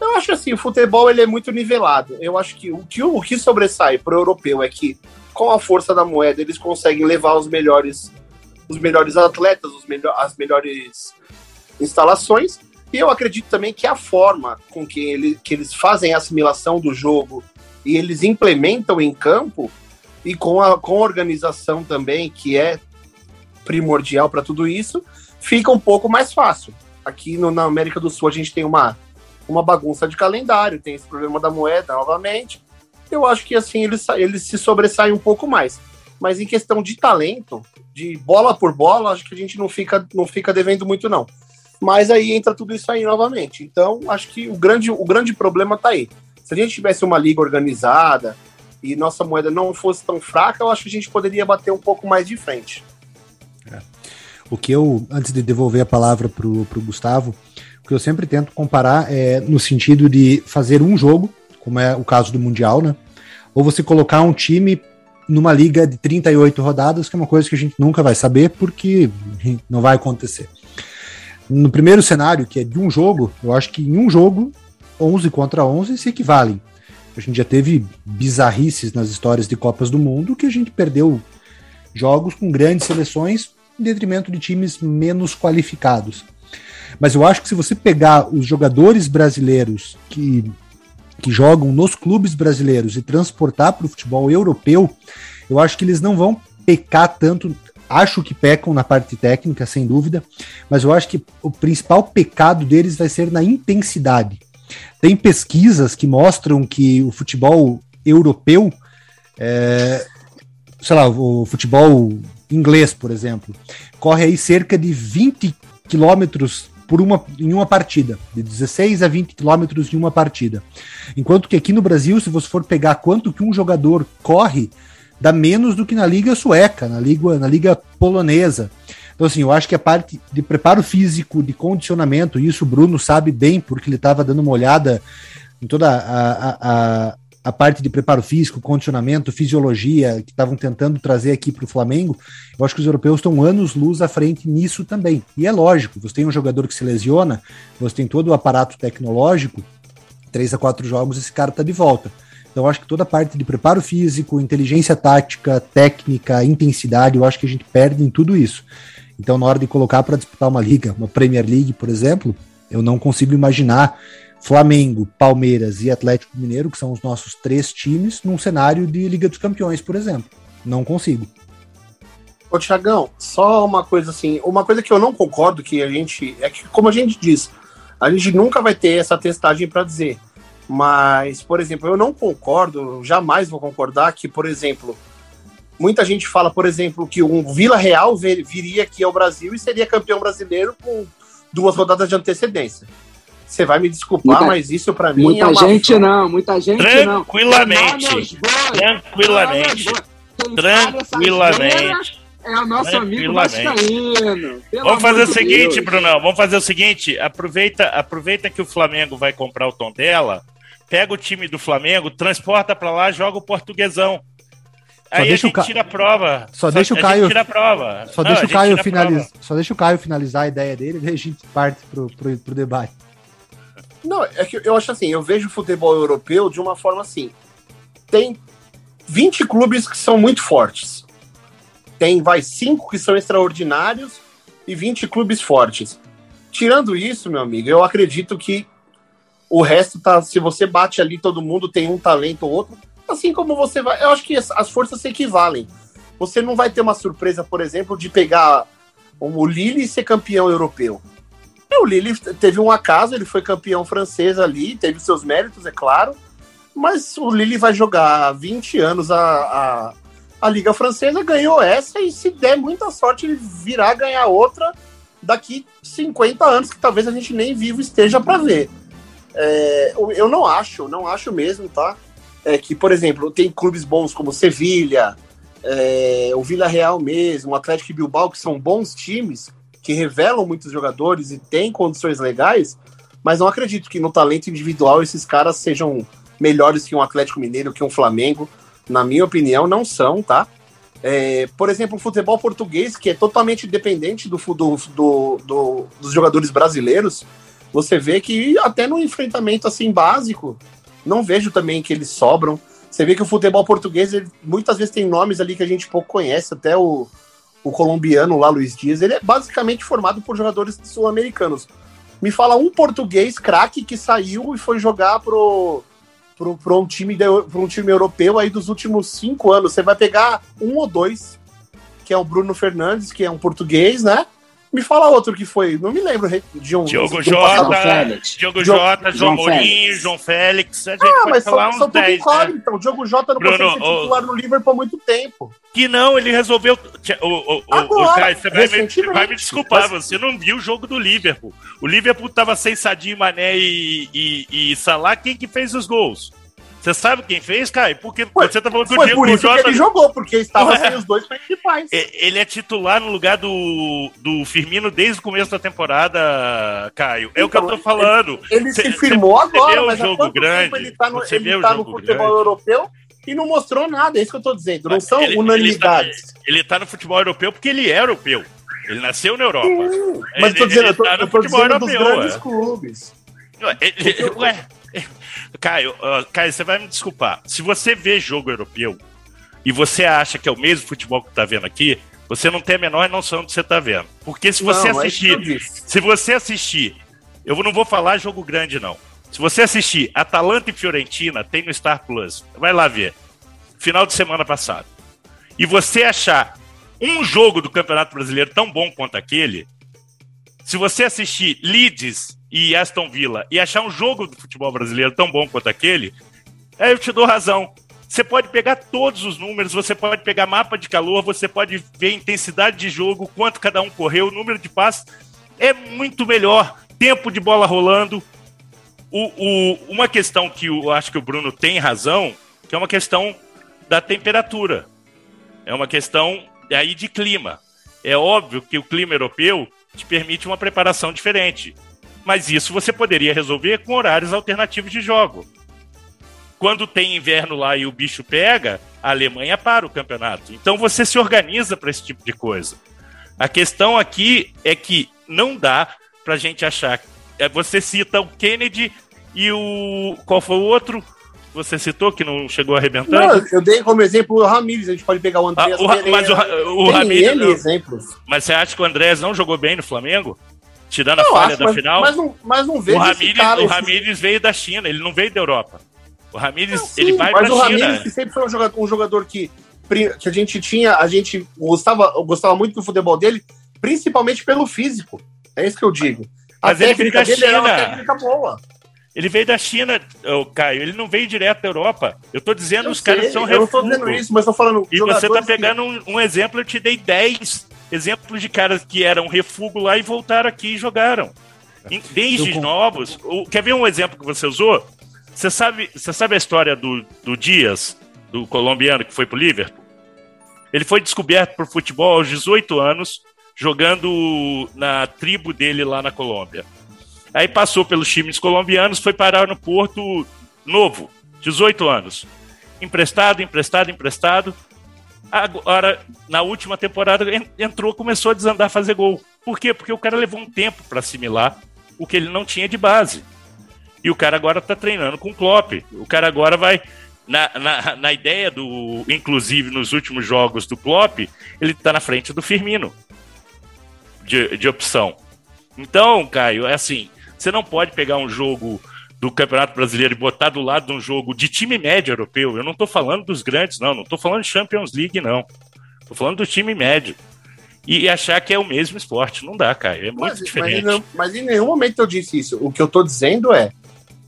Eu acho assim, o futebol ele é muito nivelado. Eu acho que o que, o que sobressai para o europeu é que, com a força da moeda, eles conseguem levar os melhores, os melhores atletas, os melhor, as melhores instalações. E eu acredito também que a forma com que, ele, que eles fazem a assimilação do jogo e eles implementam em campo, e com a, com a organização também, que é primordial para tudo isso, fica um pouco mais fácil. Aqui no, na América do Sul a gente tem uma, uma bagunça de calendário, tem esse problema da moeda novamente. Eu acho que assim eles, eles se sobressaem um pouco mais. Mas em questão de talento, de bola por bola, acho que a gente não fica, não fica devendo muito, não. Mas aí entra tudo isso aí novamente. Então, acho que o grande, o grande problema está aí. Se a gente tivesse uma liga organizada e nossa moeda não fosse tão fraca, eu acho que a gente poderia bater um pouco mais de frente. É. O que eu, antes de devolver a palavra para o Gustavo, o que eu sempre tento comparar é no sentido de fazer um jogo, como é o caso do Mundial, né? Ou você colocar um time numa liga de 38 rodadas, que é uma coisa que a gente nunca vai saber, porque não vai acontecer. No primeiro cenário, que é de um jogo, eu acho que em um jogo, 11 contra 11 se equivalem. A gente já teve bizarrices nas histórias de Copas do Mundo que a gente perdeu jogos com grandes seleções em detrimento de times menos qualificados. Mas eu acho que se você pegar os jogadores brasileiros que, que jogam nos clubes brasileiros e transportar para o futebol europeu, eu acho que eles não vão pecar tanto Acho que pecam na parte técnica, sem dúvida, mas eu acho que o principal pecado deles vai ser na intensidade. Tem pesquisas que mostram que o futebol europeu, é, sei lá, o futebol inglês, por exemplo, corre aí cerca de 20 quilômetros por uma, em uma partida, de 16 a 20 quilômetros em uma partida. Enquanto que aqui no Brasil, se você for pegar quanto que um jogador corre, dá menos do que na liga sueca, na liga, na liga polonesa. Então, assim, eu acho que a parte de preparo físico, de condicionamento, isso o Bruno sabe bem, porque ele estava dando uma olhada em toda a, a, a, parte de preparo físico, condicionamento, fisiologia, que estavam tentando trazer aqui para o Flamengo. Eu acho que os europeus estão anos luz à frente nisso também. E é lógico, você tem um jogador que se lesiona, você tem todo o aparato tecnológico, três a quatro jogos, esse cara está de volta. Então, acho que toda a parte de preparo físico, inteligência tática, técnica, intensidade, eu acho que a gente perde em tudo isso. Então, na hora de colocar para disputar uma liga, uma Premier League, por exemplo, eu não consigo imaginar Flamengo, Palmeiras e Atlético Mineiro, que são os nossos três times, num cenário de Liga dos Campeões, por exemplo. Não consigo. Ô, Tiagão, só uma coisa assim, uma coisa que eu não concordo que a gente. É que, como a gente diz, a gente nunca vai ter essa testagem para dizer. Mas, por exemplo, eu não concordo, jamais vou concordar que, por exemplo, muita gente fala, por exemplo, que um Vila Real viria aqui ao Brasil e seria campeão brasileiro com duas rodadas de antecedência. Você vai me desculpar, muita, mas isso para mim muita é uma gente não, muita gente não. Tranquilamente. Tranquilamente. Tranquilamente. É o nosso amigo vascaíno. Vamos fazer o seguinte, Deus. Brunão. Vamos fazer o seguinte. Aproveita, aproveita que o Flamengo vai comprar o tom dela pega o time do Flamengo, transporta para lá, joga o portuguesão. Aí a gente Ca... tira a prova. Só, só deixa o Caio. tira a prova. Só, Não, deixa o Caio finalizar. Só deixa o Caio finalizar a ideia dele e a gente parte pro, pro, pro debate. Não, é que eu acho assim, eu vejo o futebol europeu de uma forma assim. Tem 20 clubes que são muito fortes. Tem, vai, cinco que são extraordinários e 20 clubes fortes. Tirando isso, meu amigo, eu acredito que o resto tá. Se você bate ali, todo mundo tem um talento ou outro. Assim como você vai. Eu acho que as forças se equivalem. Você não vai ter uma surpresa, por exemplo, de pegar o Lille e ser campeão europeu. O Lille teve um acaso, ele foi campeão francês ali, teve seus méritos, é claro. Mas o Lille vai jogar há 20 anos a, a, a Liga Francesa, ganhou essa, e se der muita sorte, ele virá ganhar outra daqui 50 anos, que talvez a gente nem vivo esteja para ver. É, eu não acho, não acho mesmo, tá? É que, por exemplo, tem clubes bons como Sevilha, é, o Vila Real mesmo, o Atlético Bilbao, que são bons times, que revelam muitos jogadores e têm condições legais, mas não acredito que no talento individual esses caras sejam melhores que um Atlético Mineiro, que um Flamengo. Na minha opinião, não são, tá? É, por exemplo, o futebol português, que é totalmente dependente do, do, do, do, dos jogadores brasileiros, você vê que até no enfrentamento assim básico, não vejo também que eles sobram. Você vê que o futebol português, ele, muitas vezes tem nomes ali que a gente pouco conhece, até o, o colombiano lá, Luiz Dias, ele é basicamente formado por jogadores sul-americanos. Me fala um português craque que saiu e foi jogar pro, pro, pro, um time de, pro um time europeu aí dos últimos cinco anos. Você vai pegar um ou dois, que é o Bruno Fernandes, que é um português, né? Me fala outro que foi, não me lembro de um. Diogo Jota, Diogo Jota, João Mourinho, João Félix. A gente ah, mas falar são, uns 10. Né? Então, o Diogo Jota não Bruno, consegue ser titular o... no Liverpool há muito tempo. Que não, ele resolveu. O, o, Agora, o você vai me, vai me desculpar, mas... você não viu o jogo do Liverpool. O Liverpool tava sem Sadio, Mané e, e, e Salah. Quem que fez os gols? Você sabe quem fez, Caio? Porque foi, você tá falando do foi Diego por isso Jota... que ele jogou, porque estava sem os dois principais. Ele é titular no lugar do, do Firmino desde o começo da temporada, Caio. É então, o que eu tô então, falando. Ele, ele se firmou agora, mas o jogo grande, ele tá no, ele tá no futebol grande. europeu e não mostrou nada, é isso que eu tô dizendo. Não são ele, unanimidades. Ele tá, ele tá, no futebol europeu porque ele é europeu. Ele nasceu na Europa. Sim, mas ele, tô dizendo, eu tô, tá eu tô dizendo europeu, dos grandes é. clubes. Ele, ué, [laughs] Caio, uh, Caio, você vai me desculpar. Se você vê jogo europeu e você acha que é o mesmo futebol que tá vendo aqui, você não tem a menor noção do que você tá vendo. Porque se você não, é assistir, é se você assistir, eu não vou falar jogo grande não. Se você assistir Atalanta e Fiorentina, tem no Star Plus. Vai lá ver. Final de semana passado. E você achar um jogo do Campeonato Brasileiro tão bom quanto aquele, se você assistir Leeds e Aston Villa e achar um jogo do futebol brasileiro tão bom quanto aquele, aí eu te dou razão. Você pode pegar todos os números, você pode pegar mapa de calor, você pode ver intensidade de jogo, quanto cada um correu, número de passes. É muito melhor. Tempo de bola rolando. O, o, uma questão que eu acho que o Bruno tem razão, que é uma questão da temperatura. É uma questão aí de clima. É óbvio que o clima europeu te permite uma preparação diferente. Mas isso você poderia resolver com horários alternativos de jogo. Quando tem inverno lá e o bicho pega, a Alemanha para o campeonato. Então você se organiza para esse tipo de coisa. A questão aqui é que não dá para a gente achar. É, você cita o Kennedy e o. Qual foi o outro? Você citou que não chegou arrebentando? Não, eu dei como exemplo o Ramires, a gente pode pegar o Andrés. Ah, o, mas o, o Ramires. Mas você acha que o Andrés não jogou bem no Flamengo? Tirando a falha acho, da mas, final. Mas não, mas não vejo o Ramires, cara, o Ramires veio da China, ele não veio da Europa. O Ramires, não, sim, ele vai para China. Mas o Ramires que sempre foi um jogador, um jogador que, que a gente tinha, a gente gostava, gostava muito do futebol dele, principalmente pelo físico. É isso que eu digo. Mas a ele veio da China. Era uma técnica boa. Ele veio da China, oh, Caio. Ele não veio direto da Europa. Eu tô dizendo, eu os sei, caras são refúgio. Eu não tô dizendo isso, mas tô falando. E você tá pegando que... um, um, exemplo, eu te dei 10 exemplos de caras que eram refúgio lá e voltaram aqui e jogaram. Desde eu... novos. O, quer ver um exemplo que você usou? Você sabe, você sabe a história do, do Dias, do colombiano que foi pro Liverpool? Ele foi descoberto por futebol aos 18 anos, jogando na tribo dele lá na Colômbia. Aí passou pelos times colombianos, foi parar no Porto Novo, 18 anos. Emprestado, emprestado, emprestado. Agora, na última temporada, entrou, começou a desandar a fazer gol. Por quê? Porque o cara levou um tempo para assimilar o que ele não tinha de base. E o cara agora tá treinando com o Klopp. O cara agora vai. Na, na, na ideia do. Inclusive, nos últimos jogos do Klopp, ele tá na frente do Firmino. De, de opção. Então, Caio, é assim. Você não pode pegar um jogo do Campeonato Brasileiro e botar do lado de um jogo de time médio europeu. Eu não estou falando dos grandes, não. Não estou falando de Champions League, não. Estou falando do time médio. E achar que é o mesmo esporte. Não dá, cara. É muito mas, diferente. Mas, mas, em nenhum momento eu disse isso. O que eu estou dizendo é.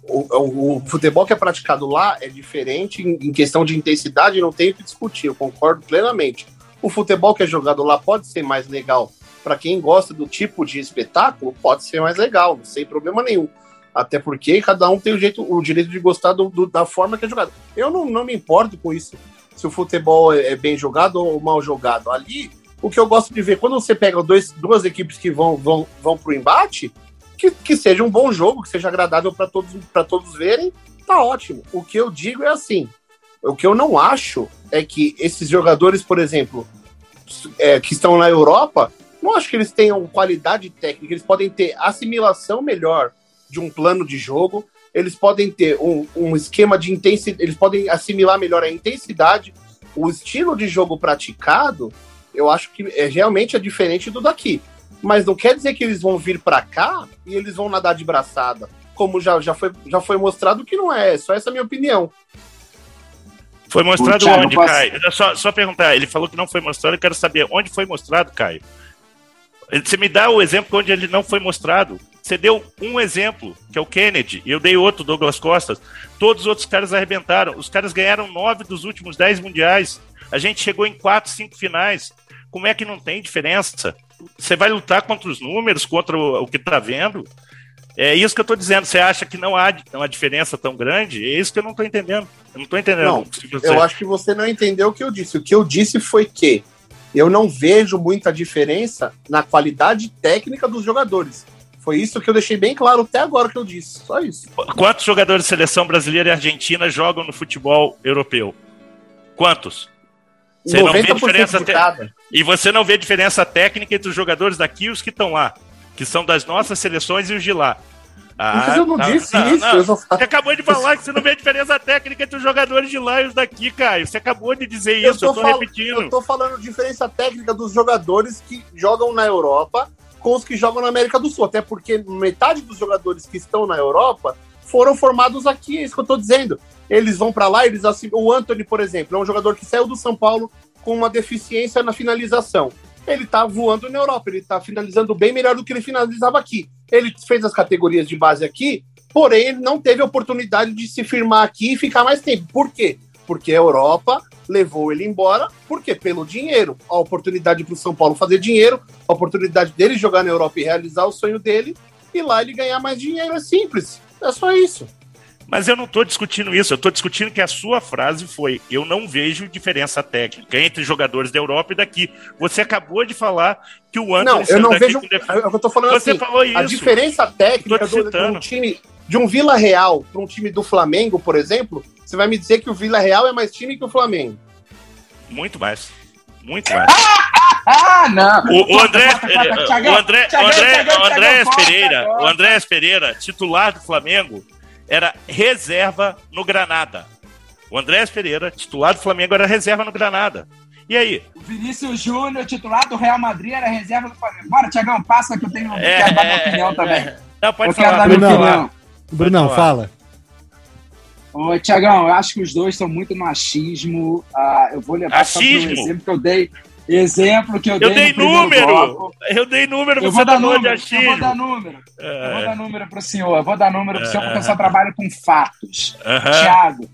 O, o, o, futebol que é praticado lá é diferente em, em questão de intensidade, não tenho que discutir, eu concordo plenamente. O futebol que é jogado lá pode ser mais legal para quem gosta do tipo de espetáculo, pode ser mais legal, sem problema nenhum. Até porque cada um tem o, jeito, o direito de gostar do, do, da forma que é jogado. Eu não, não me importo com isso, se o futebol é, é bem jogado ou mal jogado. Ali, o que eu gosto de ver, quando você pega dois, duas equipes que vão, vão, vão pro embate, que, que seja um bom jogo, que seja agradável para todos, todos verem, tá ótimo. O que eu digo é assim: o que eu não acho é que esses jogadores, por exemplo, é, que estão na Europa, não acho que eles tenham qualidade técnica, eles podem ter assimilação melhor de um plano de jogo, eles podem ter um, um esquema de intensidade, eles podem assimilar melhor a intensidade, o estilo de jogo praticado, eu acho que é, realmente é diferente do daqui. Mas não quer dizer que eles vão vir para cá e eles vão nadar de braçada. Como já, já, foi, já foi mostrado que não é, só essa é a minha opinião. Foi mostrado onde, posso... Caio? Só, só perguntar, ele falou que não foi mostrado, eu quero saber onde foi mostrado, Caio. Você me dá o exemplo onde ele não foi mostrado. Você deu um exemplo, que é o Kennedy, e eu dei outro, Douglas Costas. Todos os outros caras arrebentaram. Os caras ganharam nove dos últimos dez mundiais. A gente chegou em quatro, cinco finais. Como é que não tem diferença? Você vai lutar contra os números, contra o, o que está vendo? É isso que eu estou dizendo. Você acha que não há uma diferença tão grande? É isso que eu não estou entendendo. Eu não estou entendendo. Não, você... Eu acho que você não entendeu o que eu disse. O que eu disse foi que eu não vejo muita diferença na qualidade técnica dos jogadores. Foi isso que eu deixei bem claro até agora que eu disse. Só isso. Quantos jogadores de seleção brasileira e argentina jogam no futebol europeu? Quantos? Você não vê diferença te... E você não vê diferença técnica entre os jogadores daqui e os que estão lá, que são das nossas seleções e os de lá. Ah, Mas eu não, não disse não, isso. Não. Só... Você acabou de falar que você não vê a diferença técnica entre os jogadores de lá e os daqui, Caio. Você acabou de dizer eu isso, tô eu tô fal... repetindo. Eu tô falando diferença técnica dos jogadores que jogam na Europa com os que jogam na América do Sul. Até porque metade dos jogadores que estão na Europa foram formados aqui, é isso que eu tô dizendo. Eles vão para lá, eles assim, o Anthony, por exemplo, é um jogador que saiu do São Paulo com uma deficiência na finalização ele tá voando na Europa, ele tá finalizando bem melhor do que ele finalizava aqui. Ele fez as categorias de base aqui, porém ele não teve a oportunidade de se firmar aqui e ficar mais tempo. Por quê? Porque a Europa levou ele embora, por quê? Pelo dinheiro. A oportunidade para o São Paulo fazer dinheiro, a oportunidade dele jogar na Europa e realizar o sonho dele, e lá ele ganhar mais dinheiro. É simples. É só isso. Mas eu não estou discutindo isso, eu estou discutindo que a sua frase foi: eu não vejo diferença técnica entre jogadores da Europa e daqui. Você acabou de falar que o Anderson. Não, eu não vejo. Eu estou falando Você assim, falou isso. A diferença técnica do, um time de um Vila Real para um time do Flamengo, por exemplo, você vai me dizer que o Vila Real é mais time que o Flamengo? Muito mais. Muito [laughs] mais. Ah, não! O, o André, o André, o André, o André Pereira, o André Pereira, titular do Flamengo, era reserva no Granada. O Andrés Pereira, titular do Flamengo, era reserva no Granada. E aí? O Vinícius Júnior, titular do Real Madrid, era reserva do Flamengo. Bora, Tiagão, passa que eu tenho é, quero dar minha opinião também. Não, pode eu falar. Quero dar minha opinião. Brunão, fala. Ô, Tiagão, eu acho que os dois estão muito no achismo. Uh, eu vou levar achismo? só exemplo que eu dei. Exemplo que eu, eu dei. número! Bloco. Eu dei número, eu vou dar número, Eu vou dar número. É. Eu vou dar número pro senhor. Eu vou dar número pro é. senhor porque eu só trabalho com fatos. Uhum. Tiago,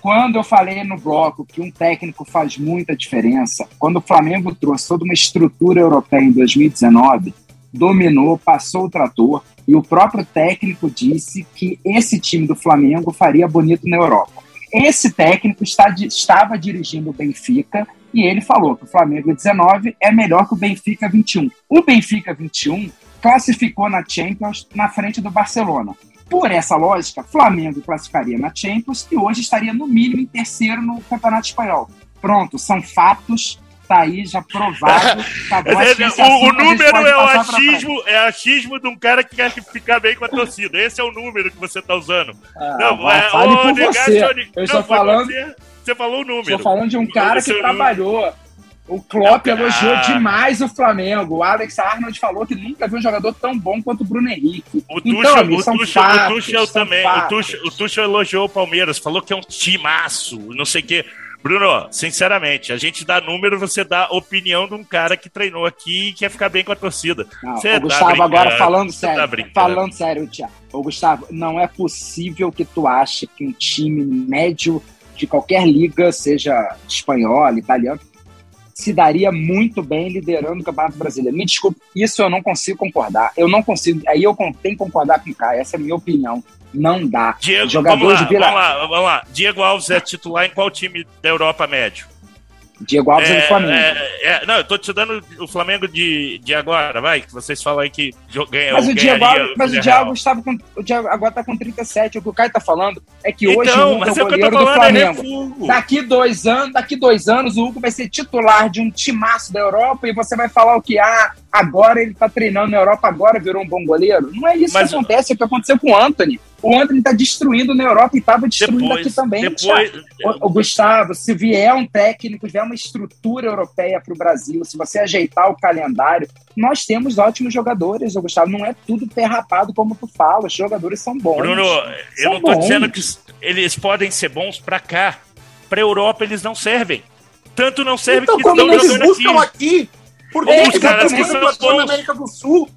quando eu falei no bloco que um técnico faz muita diferença, quando o Flamengo trouxe toda uma estrutura europeia em 2019, dominou, passou o trator, e o próprio técnico disse que esse time do Flamengo faria bonito na Europa. Esse técnico está, estava dirigindo o Benfica e ele falou que o Flamengo 19 é melhor que o Benfica 21. O Benfica 21 classificou na Champions na frente do Barcelona. Por essa lógica, Flamengo classificaria na Champions e hoje estaria no mínimo em terceiro no Campeonato Espanhol. Pronto, são fatos, tá aí já provado. [laughs] Acabou, o, o número é o achismo, é achismo de um cara que quer ficar bem com a torcida. Esse é o número que você tá usando. Ah, não, é, fale por você. Eu estou falando. Você. Você falou o número. Estou falando de um cara que trabalhou. O Klopp não, elogiou demais o Flamengo. O Alex Arnold falou que nunca viu um jogador tão bom quanto o Bruno Henrique. O Tuchel, então, amigo, o Tuchel, fatos, o Tuchel também. O Tuchel, o Tuchel, elogiou o Palmeiras, falou que é um timaço, não sei o quê. Bruno, sinceramente, a gente dá número, você dá opinião de um cara que treinou aqui e quer ficar bem com a torcida. Não, você tá Gustavo, agora falando sério, tá falando sério, Tiago. Ô, Gustavo, não é possível que tu ache que um time médio de qualquer liga, seja espanhola, italiana, se daria muito bem liderando o Campeonato Brasileiro. Me desculpe, isso eu não consigo concordar. Eu não consigo. Aí eu tenho que concordar com o Caio, essa é a minha opinião. Não dá. Diego, vamos lá, de Vila... vamos lá, vamos lá. Diego Alves é titular em qual time da Europa médio? Diego Alves é, é do Flamengo. É, é, não, eu tô te dando o Flamengo de, de agora, vai, que vocês falam aí que ganha Mas o Diego, Alves, mas o Diego estava com. O Diego agora tá com 37. O que o Caio tá falando é que hoje então, o Hugo é o goleiro do é Flamengo. daqui dois anos, daqui dois anos, o Hugo vai ser titular de um timaço da Europa e você vai falar o que? Ah, agora ele tá treinando na Europa, agora virou um bom goleiro. Não é isso mas, que acontece, é o que aconteceu com o Anthony. O Anthony tá destruindo na Europa e tava destruindo depois, aqui também. Depois, o, o, Gustavo, se vier um técnico, vier uma estrutura europeia para o Brasil, se você ajeitar o calendário, nós temos ótimos jogadores, o Gustavo. Não é tudo perrapado como tu fala, os jogadores são bons. Bruno, eu não bons. dizendo que eles podem ser bons para cá. Para Europa eles não servem. Tanto não servem então, que estão jogando buscam aqui. aqui porque é, os caras que são bons, na América do Sul.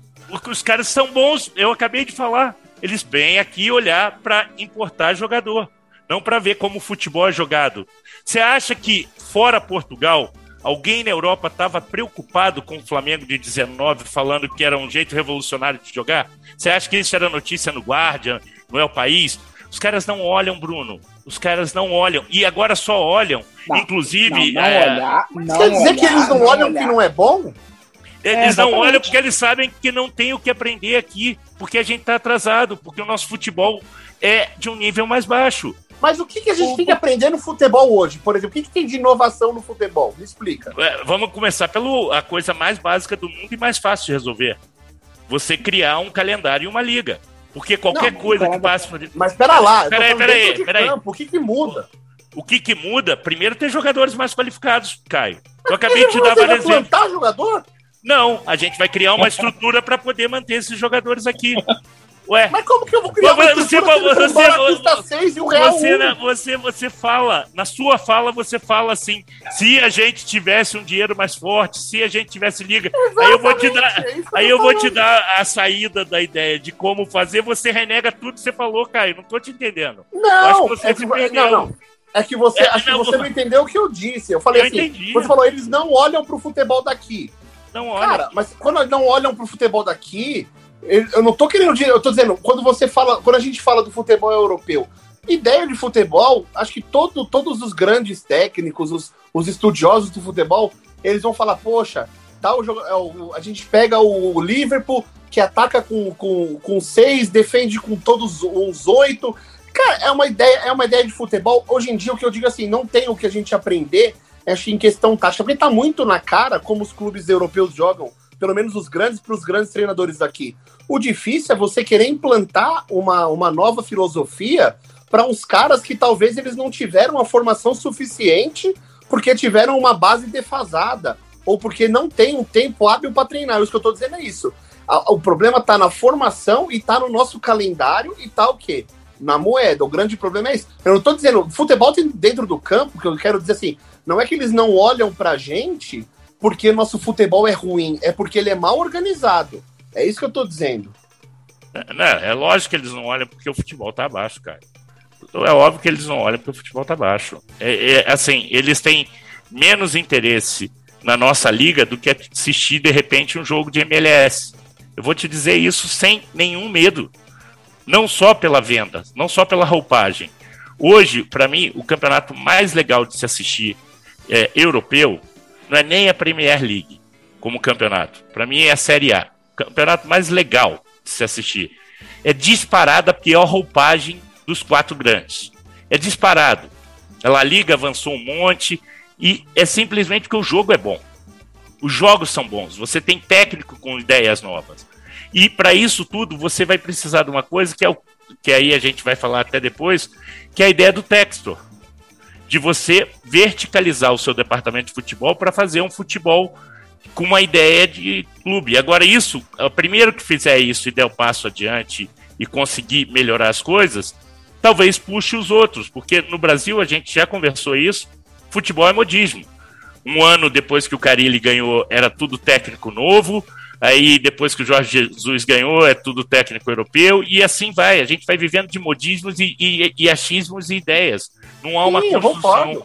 Os caras são bons, eu acabei de falar eles vêm aqui olhar para importar jogador, não para ver como o futebol é jogado. Você acha que fora Portugal, alguém na Europa estava preocupado com o Flamengo de 19, falando que era um jeito revolucionário de jogar? Você acha que isso era notícia no Guardian, no El País? Os caras não olham, Bruno. Os caras não olham. E agora só olham. Não, inclusive. Não, não é... olhar, não Quer dizer olhar, que eles não, olham olhar. que não é bom? Eles é, não olham porque eles sabem que não tem o que aprender aqui, porque a gente está atrasado, porque o nosso futebol é de um nível mais baixo. Mas o que, que a gente o... tem que aprender no futebol hoje? Por exemplo, o que, que tem de inovação no futebol? Me explica. É, vamos começar pela coisa mais básica do mundo e mais fácil de resolver. Você criar um calendário e uma liga. Porque qualquer não, coisa que passe. Mas pera lá, peraí, peraí, peraí. O que, que muda? O que, que muda? Primeiro, ter jogadores mais qualificados, Caio. Eu acabei de te dar vários exemplos. jogador? Não, a gente vai criar uma estrutura para poder manter esses jogadores aqui. Ué. Mas como que eu vou criar uma você, você, você, e o real você, um? você, você fala, na sua fala, você fala assim: se a gente tivesse um dinheiro mais forte, se a gente tivesse liga, Exatamente, aí eu vou te dar, é aí eu vou te dar a saída da ideia de como fazer, você renega tudo que você falou, Caio. Não tô te entendendo. Não, é que, não, não. É que você, é, acho não, que você não entendeu o que eu disse. Eu falei eu assim, entendi. você falou, eles não olham pro futebol daqui. Não. Cara, mas quando não olham pro futebol daqui, eu não tô querendo dizer, eu tô dizendo, quando você fala, quando a gente fala do futebol europeu, ideia de futebol, acho que todo, todos os grandes técnicos, os, os estudiosos do futebol, eles vão falar, poxa, tal jogo, é a gente pega o Liverpool, que ataca com, com, com seis, defende com todos uns oito. Cara, é uma ideia, é uma ideia de futebol. Hoje em dia, o que eu digo assim, não tem o que a gente aprender acho em questão tática, porque tá muito na cara como os clubes europeus jogam, pelo menos os grandes para os grandes treinadores daqui. O difícil é você querer implantar uma, uma nova filosofia para uns caras que talvez eles não tiveram a formação suficiente porque tiveram uma base defasada ou porque não tem um tempo hábil para treinar. Isso que eu estou dizendo é isso. O problema está na formação e está no nosso calendário e tá o quê? Na moeda. O grande problema é isso. Eu não estou dizendo, futebol tem dentro do campo, que eu quero dizer assim, não é que eles não olham pra gente porque nosso futebol é ruim, é porque ele é mal organizado. É isso que eu tô dizendo. É, né, é lógico que eles não olham porque o futebol tá abaixo, cara. É óbvio que eles não olham porque o futebol tá abaixo. É, é, assim, eles têm menos interesse na nossa liga do que assistir de repente um jogo de MLS. Eu vou te dizer isso sem nenhum medo. Não só pela venda, não só pela roupagem. Hoje, para mim, o campeonato mais legal de se assistir é, europeu não é nem a Premier League como campeonato. Para mim é a Série A. Campeonato mais legal de se assistir. É disparada a pior roupagem dos quatro grandes. É disparado. A Liga avançou um monte e é simplesmente porque o jogo é bom. Os jogos são bons. Você tem técnico com ideias novas. E para isso tudo você vai precisar de uma coisa que é o que aí a gente vai falar até depois, que é a ideia do Textor de você verticalizar o seu departamento de futebol para fazer um futebol com uma ideia de clube. Agora, isso, o primeiro que fizer isso e der o um passo adiante e conseguir melhorar as coisas, talvez puxe os outros, porque no Brasil a gente já conversou isso, futebol é modismo. Um ano depois que o Carilli ganhou, era tudo técnico novo, Aí depois que o Jorge Jesus ganhou, é tudo técnico europeu, e assim vai. A gente vai vivendo de modismos e, e, e achismos e ideias. Não há uma Sim, construção.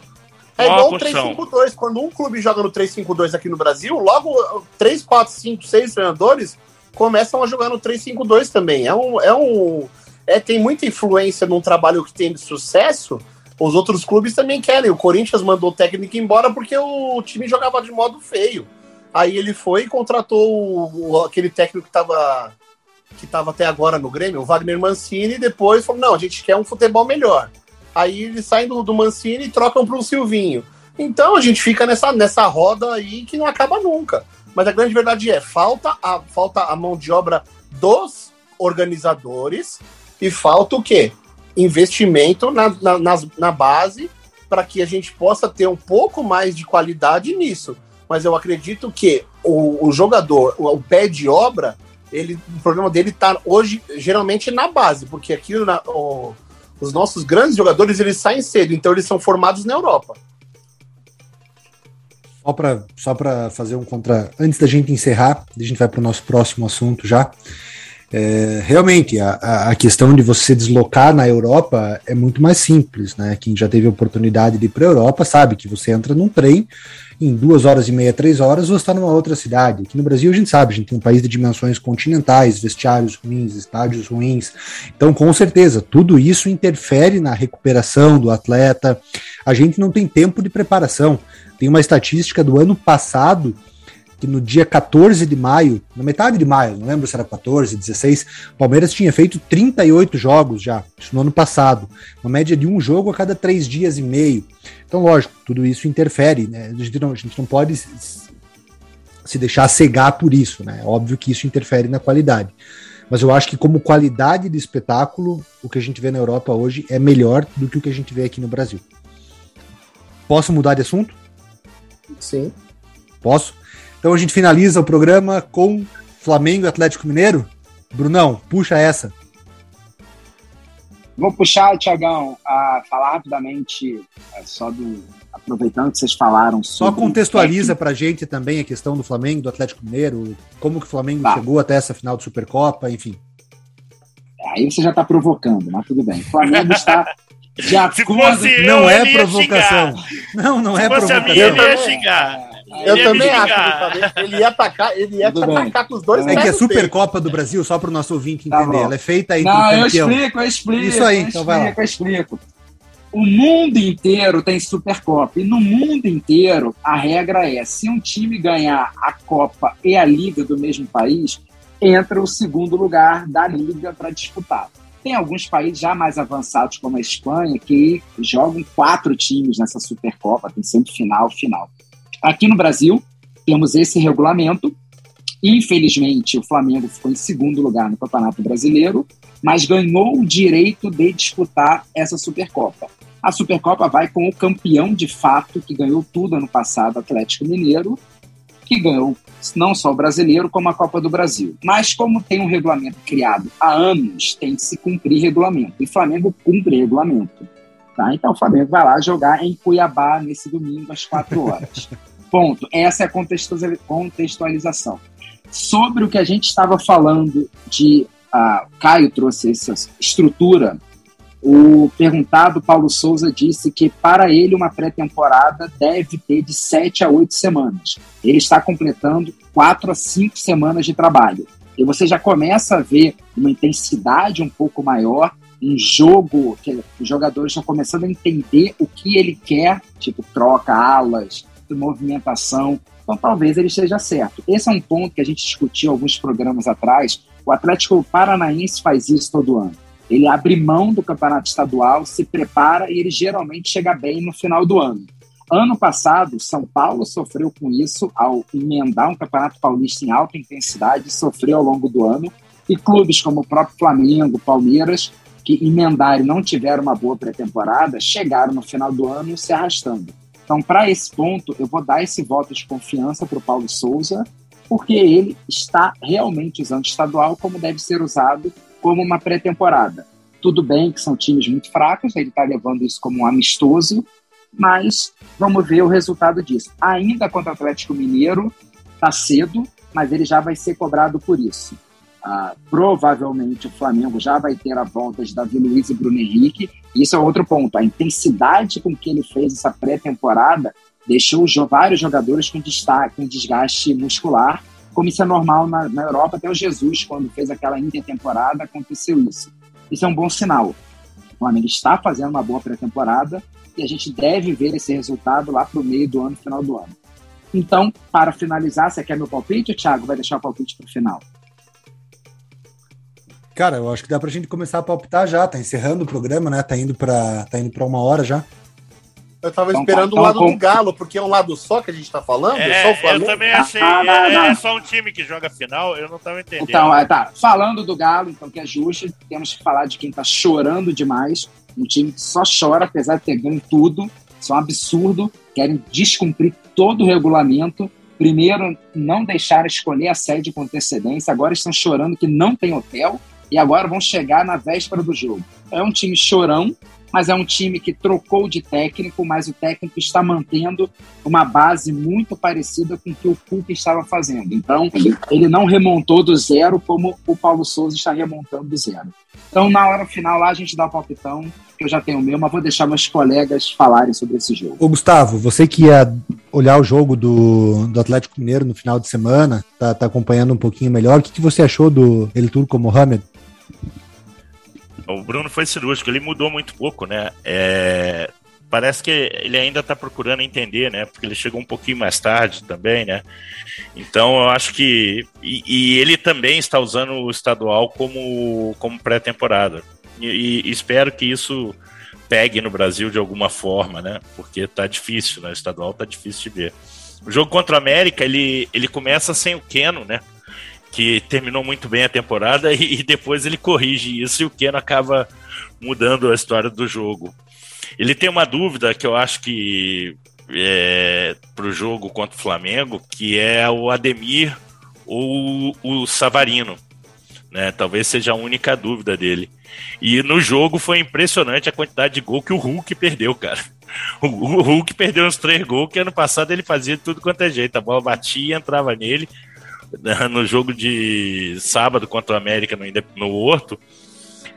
É igual o 3-5-2. Quando um clube joga no 3-5-2 aqui no Brasil, logo 3, 4, 5, 6 treinadores começam a jogar no 3-5-2 também. É um. É um é, tem muita influência num trabalho que tem de sucesso os outros clubes também querem. O Corinthians mandou o técnico embora porque o time jogava de modo feio. Aí ele foi e contratou o, aquele técnico que estava que tava até agora no Grêmio, o Wagner Mancini, e depois falou: não, a gente quer um futebol melhor. Aí eles saem do, do Mancini e trocam para o Silvinho. Então a gente fica nessa, nessa roda aí que não acaba nunca. Mas a grande verdade é, falta a, falta a mão de obra dos organizadores e falta o quê? Investimento na, na, na, na base para que a gente possa ter um pouco mais de qualidade nisso. Mas eu acredito que o, o jogador, o, o, pé de obra, ele, o problema dele está hoje geralmente na base, porque aqui na, o, os nossos grandes jogadores eles saem cedo, então eles são formados na Europa. Só para só fazer um contra. Antes da gente encerrar, a gente vai para o nosso próximo assunto já. É, realmente, a, a questão de você deslocar na Europa é muito mais simples, né? Quem já teve oportunidade de ir para a Europa sabe que você entra num trem, em duas horas e meia, três horas, você está numa outra cidade. Aqui no Brasil a gente sabe, a gente tem um país de dimensões continentais, vestiários ruins, estádios ruins. Então, com certeza, tudo isso interfere na recuperação do atleta. A gente não tem tempo de preparação. Tem uma estatística do ano passado que no dia 14 de maio, na metade de maio, não lembro se era 14, 16, o Palmeiras tinha feito 38 jogos já, isso no ano passado, uma média de um jogo a cada três dias e meio. Então, lógico, tudo isso interfere, né? A gente não, a gente não pode se deixar cegar por isso, né? Óbvio que isso interfere na qualidade. Mas eu acho que, como qualidade de espetáculo, o que a gente vê na Europa hoje é melhor do que o que a gente vê aqui no Brasil. Posso mudar de assunto? Sim. Posso? Então a gente finaliza o programa com Flamengo e Atlético Mineiro. Brunão, puxa essa. Vou puxar, Tiagão, a falar rapidamente é, só do. Aproveitando que vocês falaram sobre. Só contextualiza para a gente também a questão do Flamengo, do Atlético Mineiro, como que o Flamengo tá. chegou até essa final de Supercopa, enfim. Aí você já está provocando, mas tudo bem. O Flamengo [laughs] está de acordo. Não é provocação. Não, não é provocação. Mim, eu Eu também acho que ele ia atacar, ele ia te atacar com os dois É que a Supercopa do Brasil, só para o nosso ouvinte tá entender, tá ela é feita aí Não, eu explico, eu explico. Isso aí, eu então vai lá. Eu explico. O mundo inteiro tem Supercopa. E no mundo inteiro, a regra é: se um time ganhar a Copa e a Liga do mesmo país, entra o segundo lugar da Liga para disputar. Tem alguns países já mais avançados, como a Espanha, que jogam quatro times nessa Supercopa, tem sempre final, final. Aqui no Brasil, temos esse regulamento. Infelizmente, o Flamengo ficou em segundo lugar no Campeonato Brasileiro, mas ganhou o direito de disputar essa Supercopa. A Supercopa vai com o campeão de fato, que ganhou tudo ano passado, Atlético Mineiro, que ganhou não só o brasileiro, como a Copa do Brasil. Mas, como tem um regulamento criado há anos, tem que se cumprir regulamento. E o Flamengo cumpre regulamento. Tá? Então, o Flamengo vai lá jogar em Cuiabá nesse domingo, às quatro horas. [laughs] Ponto. Essa é a contextualização. Sobre o que a gente estava falando de. Uh, Caio trouxe essa estrutura. O perguntado Paulo Souza disse que para ele uma pré-temporada deve ter de sete a oito semanas. Ele está completando quatro a cinco semanas de trabalho. E você já começa a ver uma intensidade um pouco maior, um jogo que os jogadores estão começando a entender o que ele quer, tipo troca alas, movimentação. Então, talvez ele esteja certo. Esse é um ponto que a gente discutiu alguns programas atrás. O Atlético Paranaense faz isso todo ano. Ele abre mão do campeonato estadual, se prepara e ele geralmente chega bem no final do ano. Ano passado, São Paulo sofreu com isso ao emendar um campeonato paulista em alta intensidade, sofreu ao longo do ano. E clubes como o próprio Flamengo, Palmeiras, que emendaram e não tiveram uma boa pré-temporada, chegaram no final do ano se arrastando. Então, para esse ponto, eu vou dar esse voto de confiança para o Paulo Souza, porque ele está realmente usando estadual como deve ser usado como uma pré-temporada. Tudo bem que são times muito fracos, ele está levando isso como um amistoso, mas vamos ver o resultado disso. Ainda contra o Atlético Mineiro, está cedo, mas ele já vai ser cobrado por isso. Ah, provavelmente o Flamengo já vai ter a volta de Davi Luiz e Bruno Henrique. Isso é outro ponto. A intensidade com que ele fez essa pré-temporada deixou vários jogadores com destaque, com desgaste muscular, como isso é normal na, na Europa. Até o Jesus, quando fez aquela intertemporada, aconteceu isso. Isso é um bom sinal. O Flamengo está fazendo uma boa pré-temporada e a gente deve ver esse resultado lá para o meio do ano, final do ano. Então, para finalizar, você quer meu palpite Thiago vai deixar o palpite para o final? Cara, eu acho que dá pra gente começar a palpitar já. Tá encerrando o programa, né? Tá indo pra, tá indo pra uma hora já. Eu tava Então, esperando então, o lado com- do Galo, porque é um lado só que a gente tá falando, é, só o eu também achei. Ah, não, é, não. é só um time que joga final, eu não tava entendendo. Então, é, tá. Falando do Galo, então, que é justo, temos que falar de quem tá chorando demais. Um time que só chora, apesar de ter ganho tudo. Isso é um absurdo. Querem descumprir todo o regulamento. Primeiro, não deixaram escolher a sede com antecedência. Agora estão chorando que não tem hotel. E agora vão chegar na véspera do jogo. É um time chorão, mas é um time que trocou de técnico, mas o técnico está mantendo uma base muito parecida com o que o Cuca estava fazendo. Então, ele não remontou do zero como o Paulo Souza está remontando do zero. Então, na hora final lá, a gente dá o palpitão, que eu já tenho o meu, mas vou deixar meus colegas falarem sobre esse jogo. Ô, Gustavo, você que ia olhar o jogo do, do Atlético Mineiro no final de semana, tá, tá acompanhando um pouquinho melhor. O que, que você achou do El Turco Mohamed? O Bruno foi cirúrgico, ele mudou muito pouco, né? É, parece que ele ainda está procurando entender, né? Porque ele chegou um pouquinho mais tarde também, né? Então eu acho que. E, e ele também está usando o estadual como, como pré-temporada. E, e espero que isso pegue no Brasil de alguma forma, né? Porque tá difícil, né? O estadual tá difícil de ver. O jogo contra o América, ele, ele começa sem o Keno, né? Que terminou muito bem a temporada [laughs] e, e depois ele corrige isso e o Keno acaba mudando a história do jogo. Ele tem uma dúvida que eu acho que é, para o jogo contra o Flamengo, que é o Ademir ou o Savarino. Né? Talvez seja a única dúvida dele. E no jogo foi impressionante a quantidade de gol que o Hulk perdeu, cara. O, Hulk perdeu uns três gols que ano passado ele fazia tudo quanto é jeito. A bola batia e entrava nele [laughs] no jogo de sábado contra o América no, no Horto,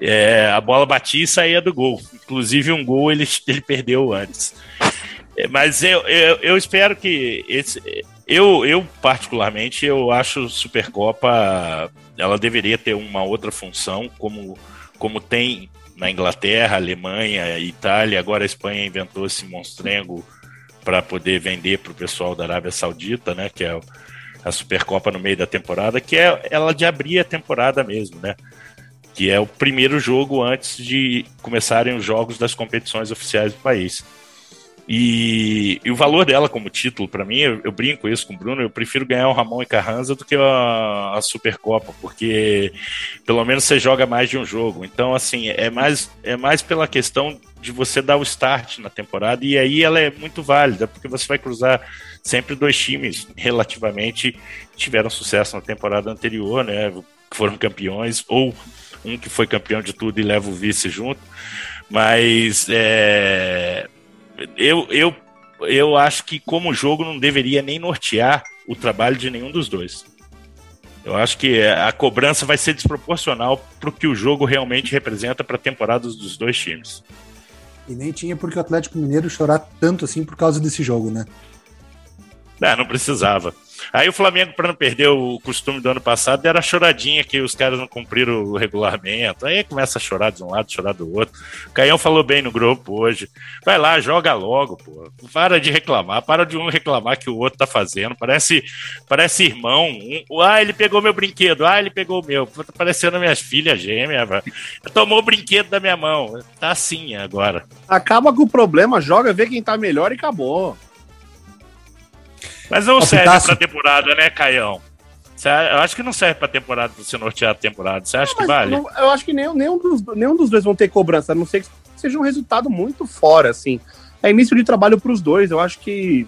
é, a bola batia e saía do gol. Inclusive, um gol ele, [laughs] ele perdeu antes. É, mas eu, eu, eu, espero que esse. Eu, eu, particularmente, eu acho Supercopa ela deveria ter uma outra função, como, como tem na Inglaterra, Alemanha, Itália, agora a Espanha inventou esse monstrengo para poder vender para o pessoal da Arábia Saudita, né? Que é a Supercopa no meio da temporada, que é ela de abrir a temporada mesmo, né? Que é o primeiro jogo antes de começarem os jogos das competições oficiais do país. E, e o valor dela como título, para mim, eu, eu, brinco isso com o Bruno, eu prefiro ganhar o Ramon e Carranza do que a, a, Supercopa, porque pelo menos você joga mais de um jogo. Então, assim, é mais, é mais pela questão de você dar o start na temporada, e aí ela é muito válida, porque você vai cruzar sempre dois times relativamente tiveram sucesso na temporada anterior, né? Foram campeões, ou um que foi campeão de tudo e leva o vice junto. Mas é, eu, eu, eu acho que como jogo não deveria nem nortear o trabalho de nenhum dos dois. Eu acho que a cobrança vai ser desproporcional para o que o jogo realmente representa para a temporada dos dois times. E nem tinha porque o Atlético Mineiro chorar tanto assim por causa desse jogo, né? Não, não precisava. Aí o Flamengo, para não perder o costume do ano passado, era a choradinha que os caras não cumpriram o regulamento. Aí começa a chorar de um lado, chorar do outro. O Caião falou bem no grupo hoje. Vai lá, joga logo, pô. Para de reclamar, para de um reclamar que o outro tá fazendo. Parece, parece irmão. Um, ah, ele pegou meu brinquedo. Ah, ele pegou o meu. Tá parecendo minhas filhas gêmeas. Tomou o brinquedo da minha mão. Tá assim agora. Acaba com o problema, joga, vê quem tá melhor e acabou. Mas não serve Picasso. pra temporada, né, Caião? Eu acho que não serve pra temporada pra você nortear a temporada. Você acha que Mas vale? não- eu acho que nenhum, nenhum, dos, nenhum dos dois vão ter cobrança, a não ser que seja um resultado muito fora, assim. É início de trabalho pros dois, eu acho que,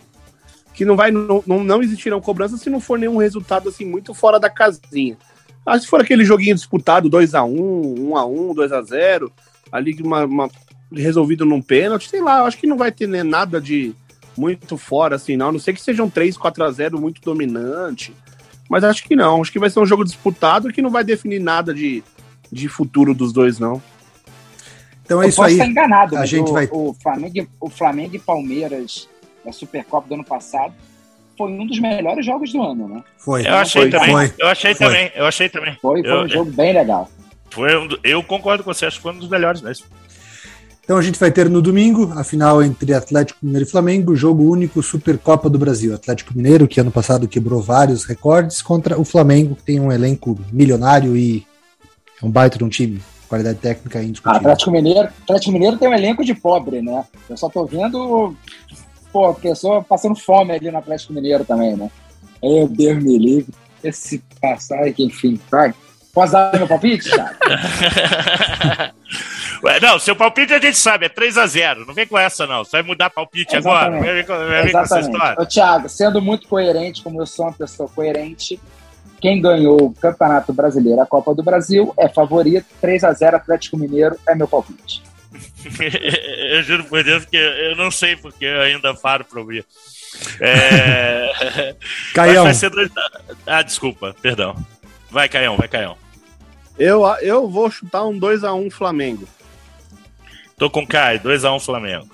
que não vai não, não, não existirão cobranças se não for nenhum resultado assim muito fora da casinha. Acho que se for aquele joguinho disputado 2x1, 1x1, 2x0, ali uma, uma- resolvido num pênalti, sei lá, eu acho que não vai ter né, nada de muito fora, assim, não. A não sei que seja um 3, 4x0 muito dominante. Mas acho que não. Acho que vai ser um jogo disputado que não vai definir nada de, de futuro dos dois, não. Então é Eu isso posso aí. estar enganado, A mas gente o, vai- o, Flamengo, o Flamengo e Palmeiras da Supercopa do ano passado foi um dos melhores jogos do ano, né? Foi. Eu achei Foi, também. foi. Eu achei Foi. também. Eu achei também. Foi, foi Eu- um jogo bem legal. Foi um do- eu concordo com você, acho que foi um dos melhores mesmo. Então a gente vai ter no domingo a final entre Atlético Mineiro e Flamengo, jogo único Supercopa do Brasil. Atlético Mineiro, que ano passado quebrou vários recordes, contra o Flamengo, que tem um elenco milionário e é um baita de um time. Qualidade técnica Ah, indiscutível. Atlético Mineiro, Atlético Mineiro tem um elenco de pobre, né? Eu só tô vendo, pô, pessoa passando fome ali no Atlético Mineiro também, né? Meu Deus me livre. Esse passar, que enfim, vai. Posso dar meu palpite, Thiago? [laughs] Ué, não, seu palpite a gente sabe, é 3x0. Não vem com essa, não. Você vai mudar palpite agora? Exatamente. Vem, com- vem com essa Exatamente. história. Ô, Thiago, sendo muito coerente, como eu sou uma pessoa coerente, quem ganhou o Campeonato Brasileiro, a Copa do Brasil, é favorito. 3x0 Atlético Mineiro é meu palpite. [laughs] eu juro por Deus que eu não sei porque eu ainda paro pra ouvir. É... [laughs] Caião, vai ser dois... Ah, desculpa, perdão. Vai, Caião, vai, Caião. Eu, eu vou chutar um 2x1 Flamengo. Tô com o Caio, 2x1 Flamengo.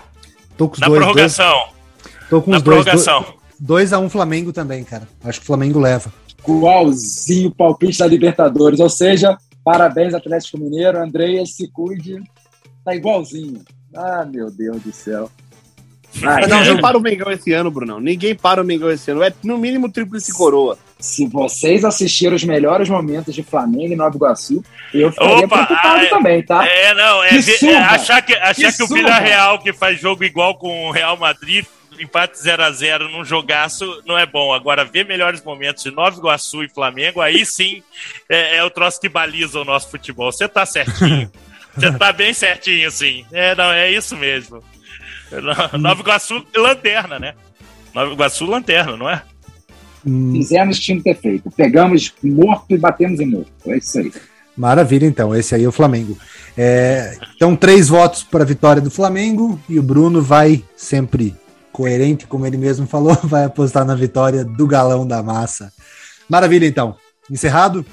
tô com os Na dois, dois. prorrogação. Tô com Na os dois. prorrogação. 2x1 Flamengo também, cara. Acho que o Flamengo leva. Igualzinho o palpite da Libertadores. Ou seja, parabéns, Atlético Mineiro. Andréia, se cuide. Tá igualzinho. Ah, meu Deus do céu. Ah, não, ninguém para o Mengão esse ano, Brunão. Ninguém para o Mengão esse ano. É no mínimo tríplice coroa. Se vocês assistiram os melhores momentos de Flamengo e Nova Iguaçu, eu ficaria Opa, preocupado ah, também, tá? É, não, é, Que é achar que, achar Que que, o! Vila Real, que faz jogo igual com o Real Madrid, empate 0x0 num jogaço, não é bom. Agora, ver melhores momentos de Nova Iguaçu e Flamengo, aí sim é, é o troço que baliza o nosso futebol. Você tá certinho. [laughs] Você tá bem certinho, sim. É, não, é isso mesmo. No- Nova Iguaçu, lanterna, né? Nova Iguaçu, lanterna, não é? Hum, Fizemos o time ter feito. Pegamos morto e batemos em morto. É isso aí. Maravilha, então. Esse aí é o Flamengo. É, então, três votos para a vitória do Flamengo e o Bruno vai sempre coerente, como ele mesmo falou, [laughs] vai apostar na vitória do galão da massa. Maravilha, então. Encerrado?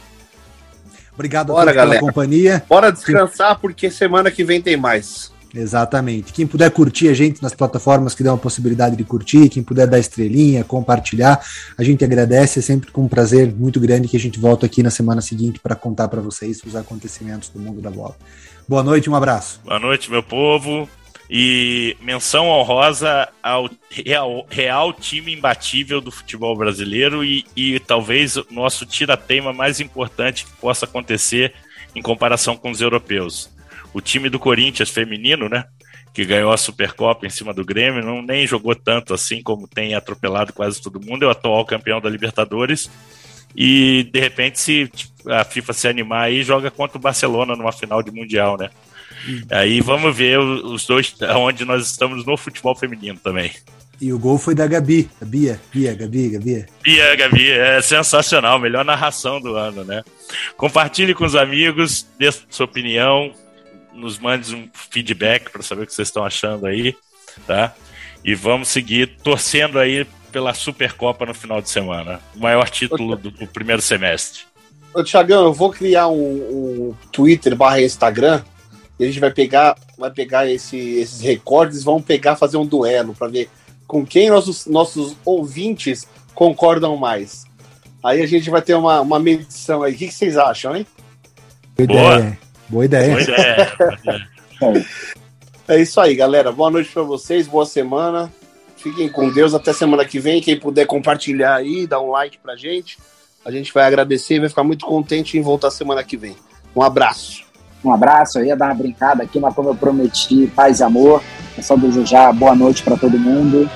Obrigado Bora, a todos pela galera. companhia. Bora descansar, porque semana que vem tem mais. Exatamente. Quem puder curtir a gente nas plataformas que dão a possibilidade de curtir, quem puder dar estrelinha, compartilhar, a gente agradece. É sempre com um prazer muito grande que a gente volta aqui na semana seguinte para contar para vocês os acontecimentos do mundo da bola. Boa noite, um abraço. Boa noite, meu povo. E menção honrosa ao real, real time imbatível do futebol brasileiro e, e talvez o nosso tira-teima mais importante que possa acontecer em comparação com os europeus. O time do Corinthians feminino, né? Que ganhou a Supercopa em cima do Grêmio, não nem jogou tanto assim como tem atropelado quase todo mundo, é o atual campeão da Libertadores. E de repente, se tipo, a FIFA se animar aí, joga contra o Barcelona numa final de Mundial, né? Aí vamos ver os dois onde nós estamos no futebol feminino também. E o gol foi da Gabi, da Bia, Bia, Gabi, Gabi. Bia, Gabi, é sensacional, melhor narração do ano, né? Compartilhe com os amigos, dê sua opinião, nos mande um feedback para saber o que vocês estão achando aí, tá? E vamos seguir torcendo aí pela Supercopa no final de semana, o maior título do, do primeiro semestre. Ô, Tiagão, eu vou criar um, um Twitter barra Instagram e a gente vai pegar, vai pegar esse- esses recordes, vamos pegar, fazer um duelo para ver com quem nossos, nossos ouvintes concordam mais. Aí a gente vai ter uma, uma medição aí. O que, que vocês acham, hein? Boa, Boa. ideia. Boa ideia. É, É isso aí, galera. Boa noite para vocês, boa semana. Fiquem com Deus até semana que vem. Quem puder compartilhar aí, dar um like pra gente, a gente vai agradecer e vai ficar muito contente em voltar semana que vem. Um abraço. um abraço, eu ia dar uma brincada aqui, mas como eu prometi paz e amor, é só desejar boa noite para todo mundo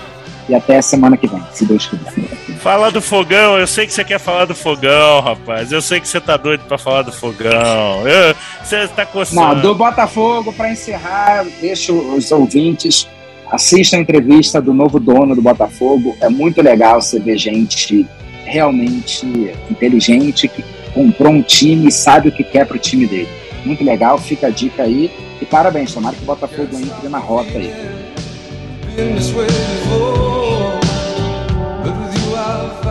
e até semana que vem, se Deus quiser. Fala do fogão, eu sei que você quer falar do fogão, rapaz. Eu sei que você tá doido pra falar do fogão. Eu- Você tá Não, coçando. do Botafogo, para encerrar, deixo os ouvintes assistam a entrevista do novo dono do Botafogo. É muito legal você ver gente realmente inteligente que comprou um time e sabe o que quer pro time dele. Muito legal, fica a dica aí. E parabéns, tomara que o Botafogo entre na rota aí. been this way before, but with you I've